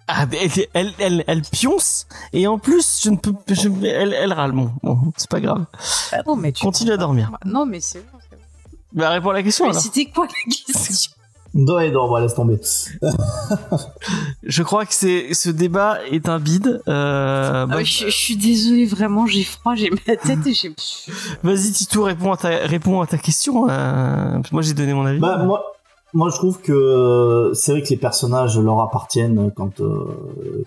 Ah, elle, elle, elle, pionce et en plus, je ne peux, je, elle, elle râle. Bon, bon c'est pas grave. Ah non, mais tu continue à dormir. Non, mais c'est bon. Bah, réponds à la question. Mais c'était quoi la question Non, et non, bah, laisse tomber. je crois que c'est ce débat est un bide. Euh, ah, je, suis désolé, vraiment, j'ai froid, j'ai ma tête et j'ai. Vas-y, Titou, réponds à ta, réponds à ta question. Euh, moi, j'ai donné mon avis. Bah, moi, moi, je trouve que c'est vrai que les personnages leur appartiennent quand euh,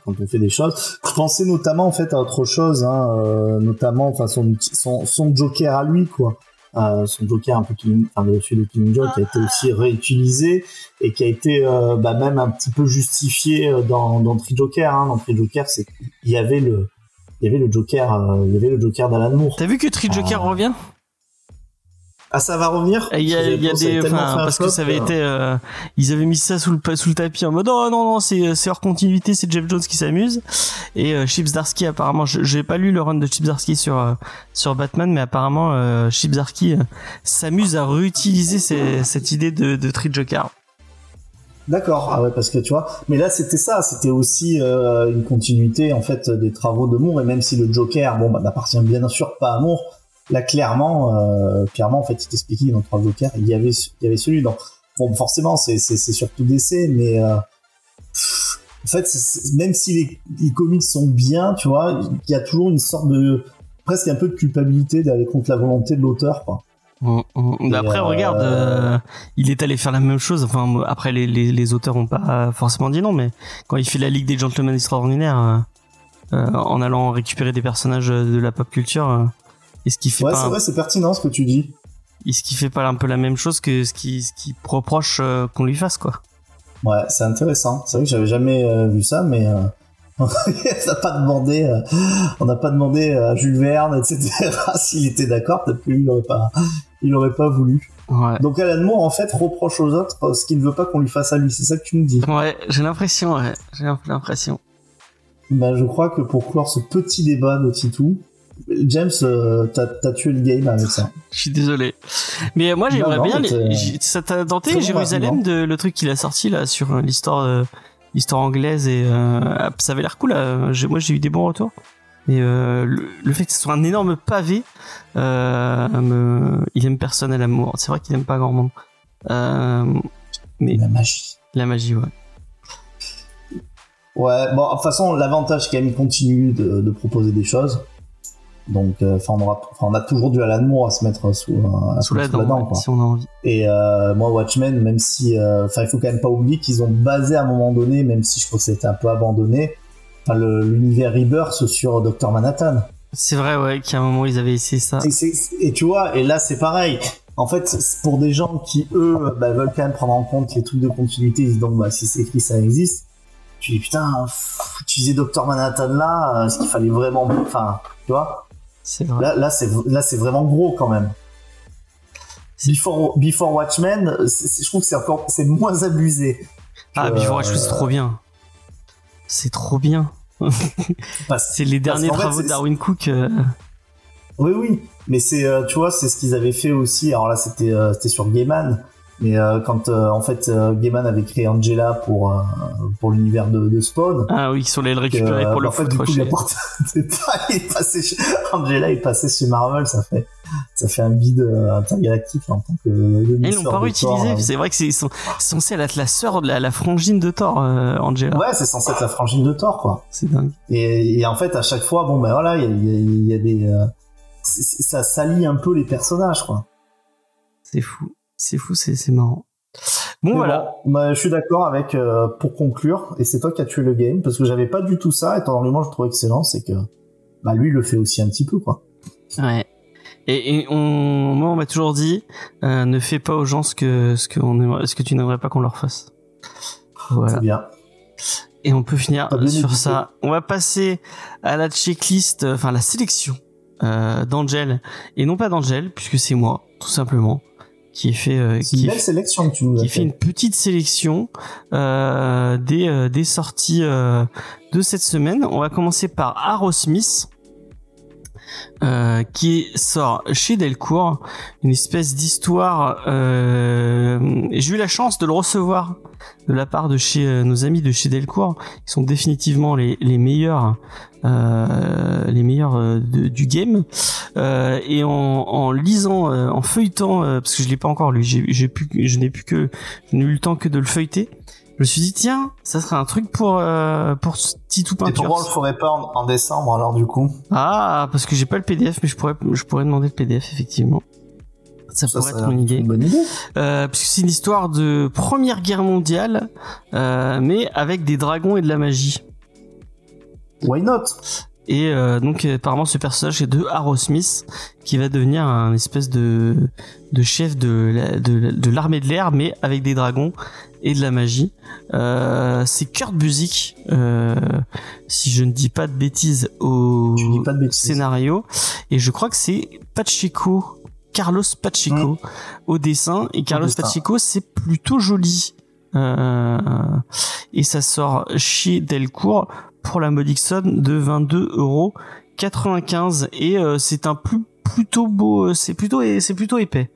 quand on fait des choses. Je pensais notamment en fait à autre chose, hein, euh, notamment enfin son, son, son Joker à lui quoi. Euh, son Joker un peu killing, enfin le de Killing Joke qui a été aussi réutilisé et qui a été euh, bah, même un petit peu justifié dans dans Tri Joker. Hein. Dans Tri Joker, c'est il y avait le il y avait le Joker, il y avait le Joker d'Alan Moore. T'as vu que Tri Joker revient? Ah, ça va revenir Il y a, y a des, enfin, parce que ça avait été, euh, ils avaient mis ça sous le sous le tapis en mode oh non non c'est c'est hors continuité, c'est Jeff Jones qui s'amuse. Et euh, Chips Darsky apparemment, j'ai pas lu le run de Chips Darsky sur euh, sur Batman, mais apparemment euh, euh, s'amuse à réutiliser cette idée de de Tree Joker. D'accord, ah ouais, parce que tu vois, mais là c'était ça, c'était aussi euh, une continuité en fait des travaux de Moore, et même si le Joker, bon, bah, n'appartient bien sûr pas à Moore, là clairement euh, clairement en fait il t'expliquait dans trois Joker il y avait il y avait celui dans bon forcément c'est surtout DC mais euh, en fait même si les, les comics sont bien tu vois il y a toujours une sorte de presque un peu de culpabilité d'aller contre la volonté de l'auteur quoi mmh, mmh. Après, euh, regarde, euh, il est allé faire la même chose. Enfin, après, les, les, les auteurs ont pas forcément dit non, mais quand il fait la Ligue des Gentlemen Extraordinaires, euh, en allant récupérer des personnages de la pop culture, est-ce qu'il fait ouais, c'est vrai, c'est pertinent ce que tu dis. Est-ce qu'il fait pas un peu la même chose que ce qui, ce qui reproche euh, qu'on lui fasse, quoi Ouais, c'est intéressant. C'est vrai que j'avais jamais euh, vu ça, mais euh, on n'a pas demandé, on n'a pas demandé à Jules Verne, etc. s'il était d'accord. Peut-être qu'il aurait pas, il aurait pas voulu. Ouais. Donc Alan Moore en fait reproche aux autres ce qu'il ne veut pas qu'on lui fasse à lui. C'est ça que tu me dis. Ouais, j'ai l'impression, ouais. J'ai l'impression. Ben, je crois que pour clore ce petit débat de Titou, James, euh, t'as tué le game avec ça. Je suis désolé. Mais moi, j'aimerais bien. les- Ça t'a tenté bon Jérusalem, de, le truc qu'il a sorti là sur euh, l'histoire, euh, l'histoire anglaise et euh, ça avait l'air cool. là. Moi, j'ai eu des bons retours. Et le, le fait que ce soit un énorme pavé, me- il aime personne à l'amour. C'est vrai qu'il aime pas grand monde. Mais La magie. la magie, ouais. Ouais, bon, de toute façon, l'avantage, c'est qu'il continue de, de proposer des choses. Donc, euh, enfin, on, aura- enfin, on a toujours du Alan Moore à se mettre sous, euh, à Sous la dent, ouais, quoi. si on a envie. Et euh, moi, Watchmen, même si, euh, enfin, il faut quand même pas oublier qu'ils ont basé à un moment donné, même si je trouve que c'était un peu abandonné, l'univers Rebirth sur Dr Manhattan. C'est vrai, ouais, qu'à un moment ils avaient essayé ça. Et, tu vois, et là, c'est pareil. En fait, pour des gens qui, eux, bah, veulent quand même prendre en compte les trucs de continuité, ils se disent, donc, bah, si c'est écrit, ça existe. Tu dis, putain, pff, utiliser Dr Manhattan là, est-ce qu'il fallait vraiment, enfin, tu vois? Vrai. Là, là, c'est, là, c'est vraiment gros quand même. Before, Before Watchmen, je trouve que c'est encore, c'est moins abusé. Ah, Before Watchmen, c'est euh, trop bien. C'est trop bien. C'est les derniers fait, travaux de Darwin Cook. euh, Oui, oui, mais c'est, euh, tu vois, c'est ce qu'ils avaient fait aussi. Alors là, c'était, euh, c'était sur Gaiman, mais euh, quand euh, en fait euh, Gaiman avait créé Angela pour euh, pour l'univers de, de Spawn. Ah oui, qui sont allés le que, récupérer euh, pour le en fait, du coup. Il est passé chez... Angela est passé chez Marvel, ça fait ça fait un bide euh, intergalactique en tant que. Ils l'ont pas réutilisé. C'est vrai que c'est ils sont censé être la sœur de la, la frangine de Thor, euh, Angela. Ouais, c'est censé être la frangine de Thor, quoi. C'est dingue. Et, et en fait, à chaque fois, bon ben voilà, il y a, y a- y a des, euh, ça salit un peu les personnages, quoi. C'est fou. C'est fou, c'est c'est marrant. Bon, Mais voilà. bon, bah, je suis d'accord avec euh, pour conclure, et c'est toi qui as tué le game parce que j'avais pas du tout ça. Et ton argument, je trouve excellent, c'est que bah lui il le fait aussi un petit peu, quoi. Ouais. Et, et on, moi, on m'a toujours dit, euh, ne fais pas aux gens ce que ce que on aimerait- ce que tu n'aimerais pas qu'on leur fasse. Voilà. C'est bien. Et on peut finir sur ça. On va passer à la checklist, euh, enfin la sélection euh, d'Angel et non pas d'Angel puisque c'est moi tout simplement qui ai fait euh, C'est une qui, belle sélection que tu nous as qui fait fait. une petite sélection euh, des euh, des sorties euh, de cette semaine. On va commencer par Aerosmith. Euh, qui sort chez Delcourt une espèce d'histoire euh, j'ai eu la chance de le recevoir de la part de chez euh, nos amis de chez Delcourt. Qui sont définitivement les, meilleurs les meilleurs euh, du game. Et en, lisant en feuilletant parce que je l'ai pas encore lu je n'ai pu que je n'ai eu le temps que de le feuilleter je me suis dit tiens ça serait un truc pour euh, pour Titou Et peinture pourquoi on le ferait pas en, en décembre alors du coup? Ah, parce que j'ai pas le PDF, mais je pourrais, je pourrais demander le PDF effectivement. Ça, pourrait être une idée. Une bonne idée. Euh, puisque c'est une histoire de Première Guerre mondiale, euh, mais avec des dragons et de la magie. Why not? Et euh, donc apparemment ce personnage est de Aerosmith qui va devenir un espèce de de chef de la- de, de l'armée de l'air mais avec des dragons et de la magie. Euh, c'est Kurt Busiek euh, si je ne dis pas de bêtises au de bêtises. scénario et je crois que c'est Pacheco Carlos Pacheco au dessin et Carlos. Pacheco c'est plutôt joli. Euh, et ça sort chez Delcourt pour la modique somme de 22 euros 95 et euh, c'est un plus plutôt beau euh, c'est plutôt c'est plutôt épais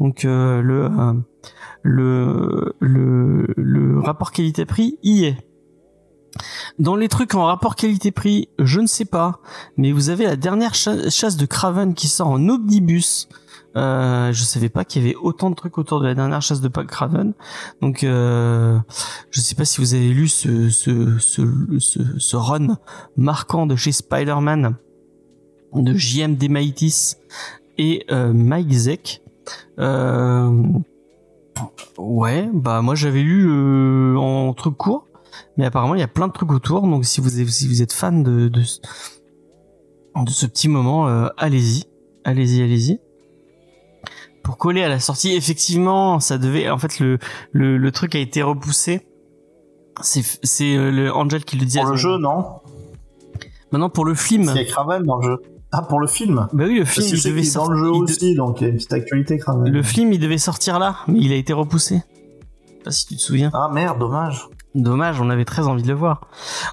donc euh, le euh, le le le rapport qualité prix y est dans les trucs en rapport qualité-prix, je ne sais pas, mais vous avez la dernière cha- chasse de Craven qui sort en omnibus. Euh, je savais pas qu'il y avait autant de trucs autour de la dernière chasse de Craven. Donc, euh, je sais pas si vous avez lu ce, ce, ce, ce, ce run marquant de chez Spider-Man de JM Demaitis et euh, Mike Zeck. Euh, ouais, bah moi j'avais lu euh, en truc court, mais apparemment il y a plein de trucs autour. Donc si vous êtes, si vous êtes fan de de, ce- de ce petit moment, euh, allez-y, allez-y, allez-y. Pour coller à la sortie, effectivement, ça devait. En fait, le le, le truc a été repoussé C'est c'est euh, le Angel qui le dit. Pour à le jeu, non? Maintenant pour le film. A Kraven dans le jeu. Ah, pour le film? Bah oui, le film il devait est dans sortir. le jeu il de- aussi, donc il y a une petite actualité Kraven. Le film il devait sortir là, mais il a été repoussé. Je sais pas si tu te souviens. Ah merde, dommage. Dommage, on avait très envie de le voir.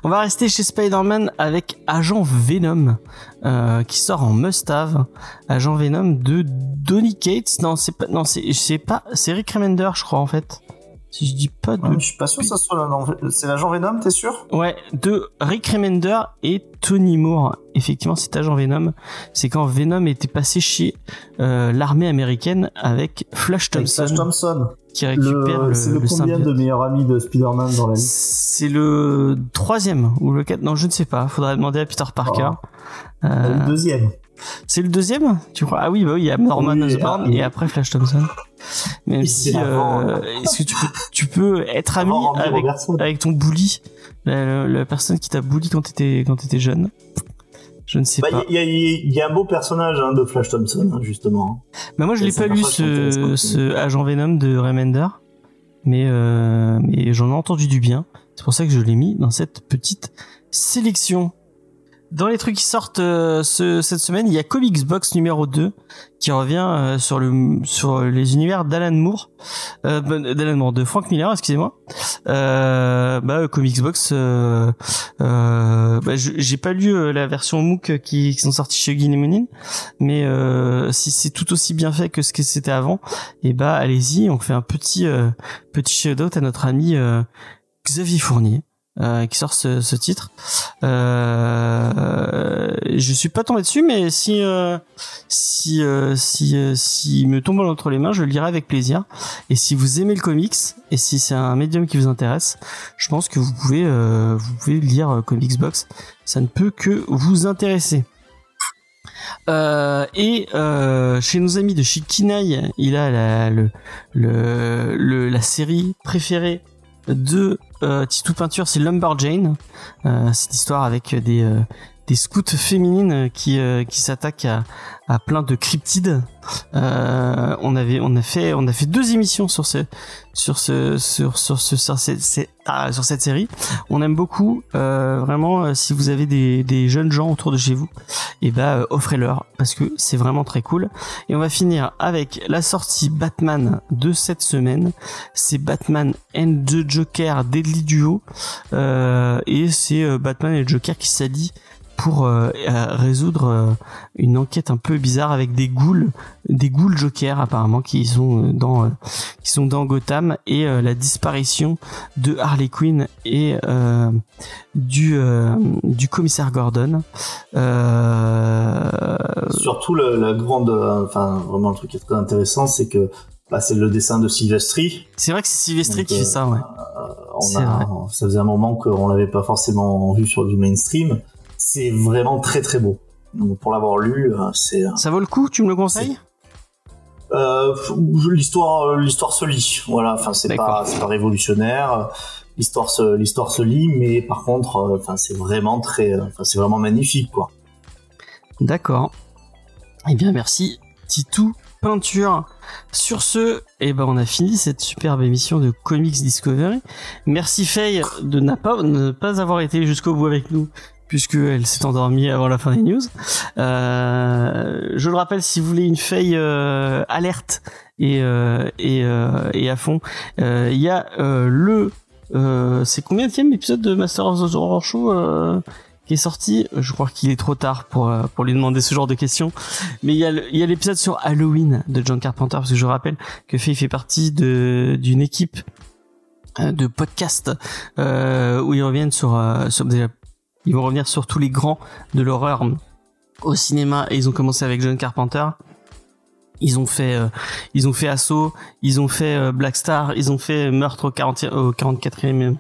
On va rester chez Spider-Man avec Agent Venom, euh, qui sort en must-have. Agent Venom de Donny Cates. Non, c'est pas, non, c'est, c'est pas, c'est Rick Remender, je crois, en fait. Si je dis pas de... Ouais, je suis pas sûr que ça soit non. C'est l'agent Venom, t'es sûr? Ouais, de Rick Remender et Tony Moore. Effectivement, c'est Agent Venom. C'est quand Venom était passé chez euh, l'armée américaine avec Flash Avec Thompson, Flash Thompson. qui récupère Le- le, C'est le, le combien symbiote. de meilleurs amis de Spider-Man dans la vie C'est le troisième ou le quatre Non, je ne sais pas. Faudrait demander à Peter Parker. Euh, Le deuxième. C'est le deuxième, tu crois? Ah oui, bah oui, il y a Norman Oui, Osborn ah, oui. et après Flash Thompson. Même Et si, euh, est-ce que tu peux, tu peux être ami avec, ton bully, la, la- la personne qui t'a bully quand t'étais quand t'étais jeune? Je ne sais Bah, pas. Il y, a- il y a un beau personnage hein, de Flash Thompson, hein, justement. Bah moi je l'ai pas lu ce agent Venom de Remender, mais euh, mais j'en ai entendu du bien. C'est pour ça que je l'ai mis dans cette petite sélection. Dans les trucs qui sortent euh, ce- cette semaine, il y a Comics Box numéro 2 qui revient euh, sur le sur les univers d'Alan Moore, euh, ben, d'Alan Moore, de Frank Miller, excusez-moi. Euh, bah Box, bah, j'ai pas lu la version MOOC qui, qui sont sortis chez Guinemonin, mais si c'est tout aussi bien fait que ce que c'était avant, et bah allez-y, on fait un petit petit shout-out à notre ami Xavier Fournier. Euh, qui sort ce, ce titre. Euh, je suis pas tombé dessus, mais si euh, si euh, si euh, s'il me tombe entre les mains, je le lirai avec plaisir. Et si vous aimez le comics et si c'est un médium qui vous intéresse, je pense que vous pouvez euh, vous pouvez lire Comics Box. Ça ne peut que vous intéresser. Euh, et euh, chez nos amis de chez Kinaï, il a la, le, le, le- la série préférée de Titou Peinture, c'est Lumberjane. Euh, cette histoire avec des, euh, des scouts féminines qui, euh, qui s'attaquent à, à plein de cryptides. Euh, on avait on a fait on a fait deux émissions sur ce sur ce sur sur ce sur, cette- ah, sur cette série. On aime beaucoup euh, vraiment euh, si vous avez des, des jeunes gens autour de chez vous, et ben euh, offrez-leur parce que c'est vraiment très cool. Et on va finir avec la sortie Batman de cette semaine. C'est Batman and the Joker Deadly Duo et c'est Batman et Joker qui s'allient pour euh, euh, résoudre euh, une enquête un peu bizarre avec des ghouls, des ghouls Joker apparemment qui sont dans qui sont dans Gotham et la disparition de Harley Quinn et du du commissaire Gordon. Surtout, le- la grande, enfin, vraiment, le truc qui est très intéressant, c'est que bah, c'est le dessin de Sylvestri. c'est vrai que c'est Sylvestri Donc, qui fait ça, ouais. On C'est a, ça faisait un moment qu'on l'avait pas forcément vu sur du mainstream. C'est vraiment très très beau. Donc, pour l'avoir lu, euh, c'est Ça vaut le coup, tu me le conseilles euh, l'histoire, euh, l'histoire se lit. Voilà, enfin c'est pas, c'est pas révolutionnaire. L'histoire se, l'histoire se lit, mais par contre, euh, enfin c'est vraiment très, euh, enfin c'est vraiment magnifique quoi. D'accord. Eh bien, merci, Titou Peinture. Sur ce, eh ben, on a fini cette superbe émission de Comics Discovery. Merci Faye de pas, ne pas avoir été jusqu'au bout avec nous, puisque elle s'est endormie avant la fin des news. Euh, je le rappelle, si vous voulez une Faye euh, alerte et euh, et, euh, et à fond, euh, il y a euh, le c'est combien de épisode de Master of the Horror Show qui est sorti? Je crois qu'il est trop tard pour pour lui demander ce genre de questions. Mais il y a l'épisode sur Halloween de John Carpenter parce que je rappelle que Faye fait partie d'une équipe de podcast euh, où ils reviennent sur euh, sur déjà ils vont revenir sur tous les grands de l'horreur au cinéma et ils ont commencé avec John Carpenter. Ils ont fait, euh, ils ont fait Assaut, ils ont fait euh, Black Star, ils ont fait Meurtre au, 40, au 44e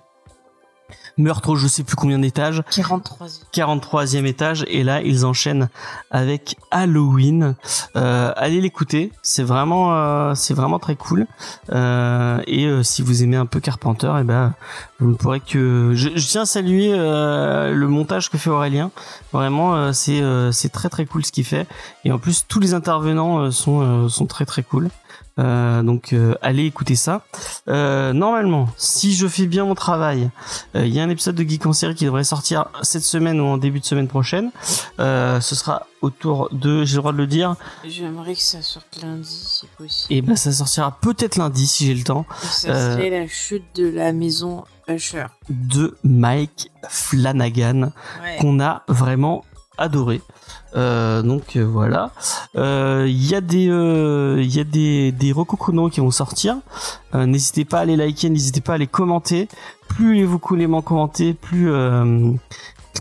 meurtre au je sais plus combien d'étages. 43 43e étage et là ils enchaînent avec Halloween. Euh, allez l'écouter, c'est vraiment euh, c'est vraiment très cool. Euh, et si vous aimez un peu Carpenter, et ben ne que. Je, je tiens à saluer euh, le montage que fait Aurélien. Vraiment, euh, c'est euh, c'est très très cool ce qu'il fait. Et en plus, tous les intervenants euh, sont euh, sont très très cool. Euh, donc allez écouter ça. Normalement, si je fais bien mon travail, il y a un épisode de Geek en série qui devrait sortir cette semaine ou en début de semaine prochaine. Ce sera autour de, j'ai le droit de le dire, J'aimerais que ça sorte lundi, si possible. et ben ça sortira peut-être lundi si j'ai le temps. ça euh, serait la chute de la maison Usher. de Mike Flanagan Ouais. qu'on a vraiment adoré. Euh, donc euh, voilà, Euh, il y a des euh, il y a des des qui vont sortir. Euh, n'hésitez pas à les liker, n'hésitez pas à les commenter. Plus vous les commenter, plus euh,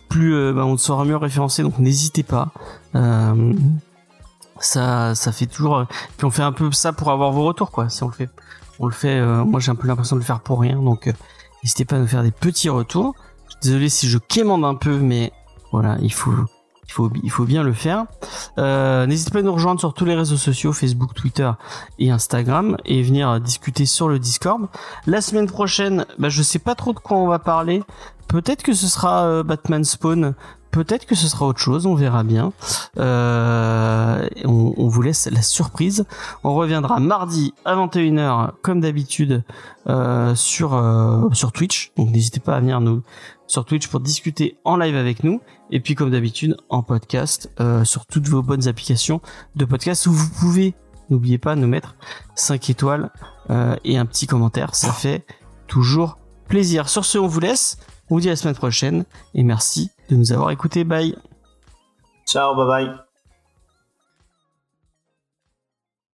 plus euh, bah, on sera mieux référencé. Donc n'hésitez pas. Euh, ça ça fait toujours. Puis on fait un peu ça pour avoir vos retours quoi. Si on le fait, on le fait. euh, moi j'ai un peu l'impression de le faire pour rien. Donc euh, N'hésitez pas à nous faire des petits retours. Désolé si je quémande un peu, mais voilà, il faut, il faut, il faut bien le faire. Euh, N'hésitez pas à nous rejoindre sur tous les réseaux sociaux, Facebook, Twitter et Instagram, et venir discuter sur le Discord. La semaine prochaine, bah, je sais pas trop de quoi on va parler. Peut-être que ce sera euh, Batman Spawn. Peut-être que ce sera autre chose, on verra bien. Euh, on, on vous laisse la surprise. On reviendra mardi à 21h comme d'habitude euh, sur euh, sur Twitch. Donc n'hésitez pas à venir nous sur Twitch pour discuter en live avec nous. Et puis comme d'habitude en podcast euh, sur toutes vos bonnes applications de podcast où vous pouvez, n'oubliez pas, nous mettre 5 étoiles euh, et un petit commentaire. Ça fait toujours plaisir. Sur ce, on vous laisse. On vous dit à la semaine prochaine et merci de nous avoir écoutés. Bye. Ciao, bye bye.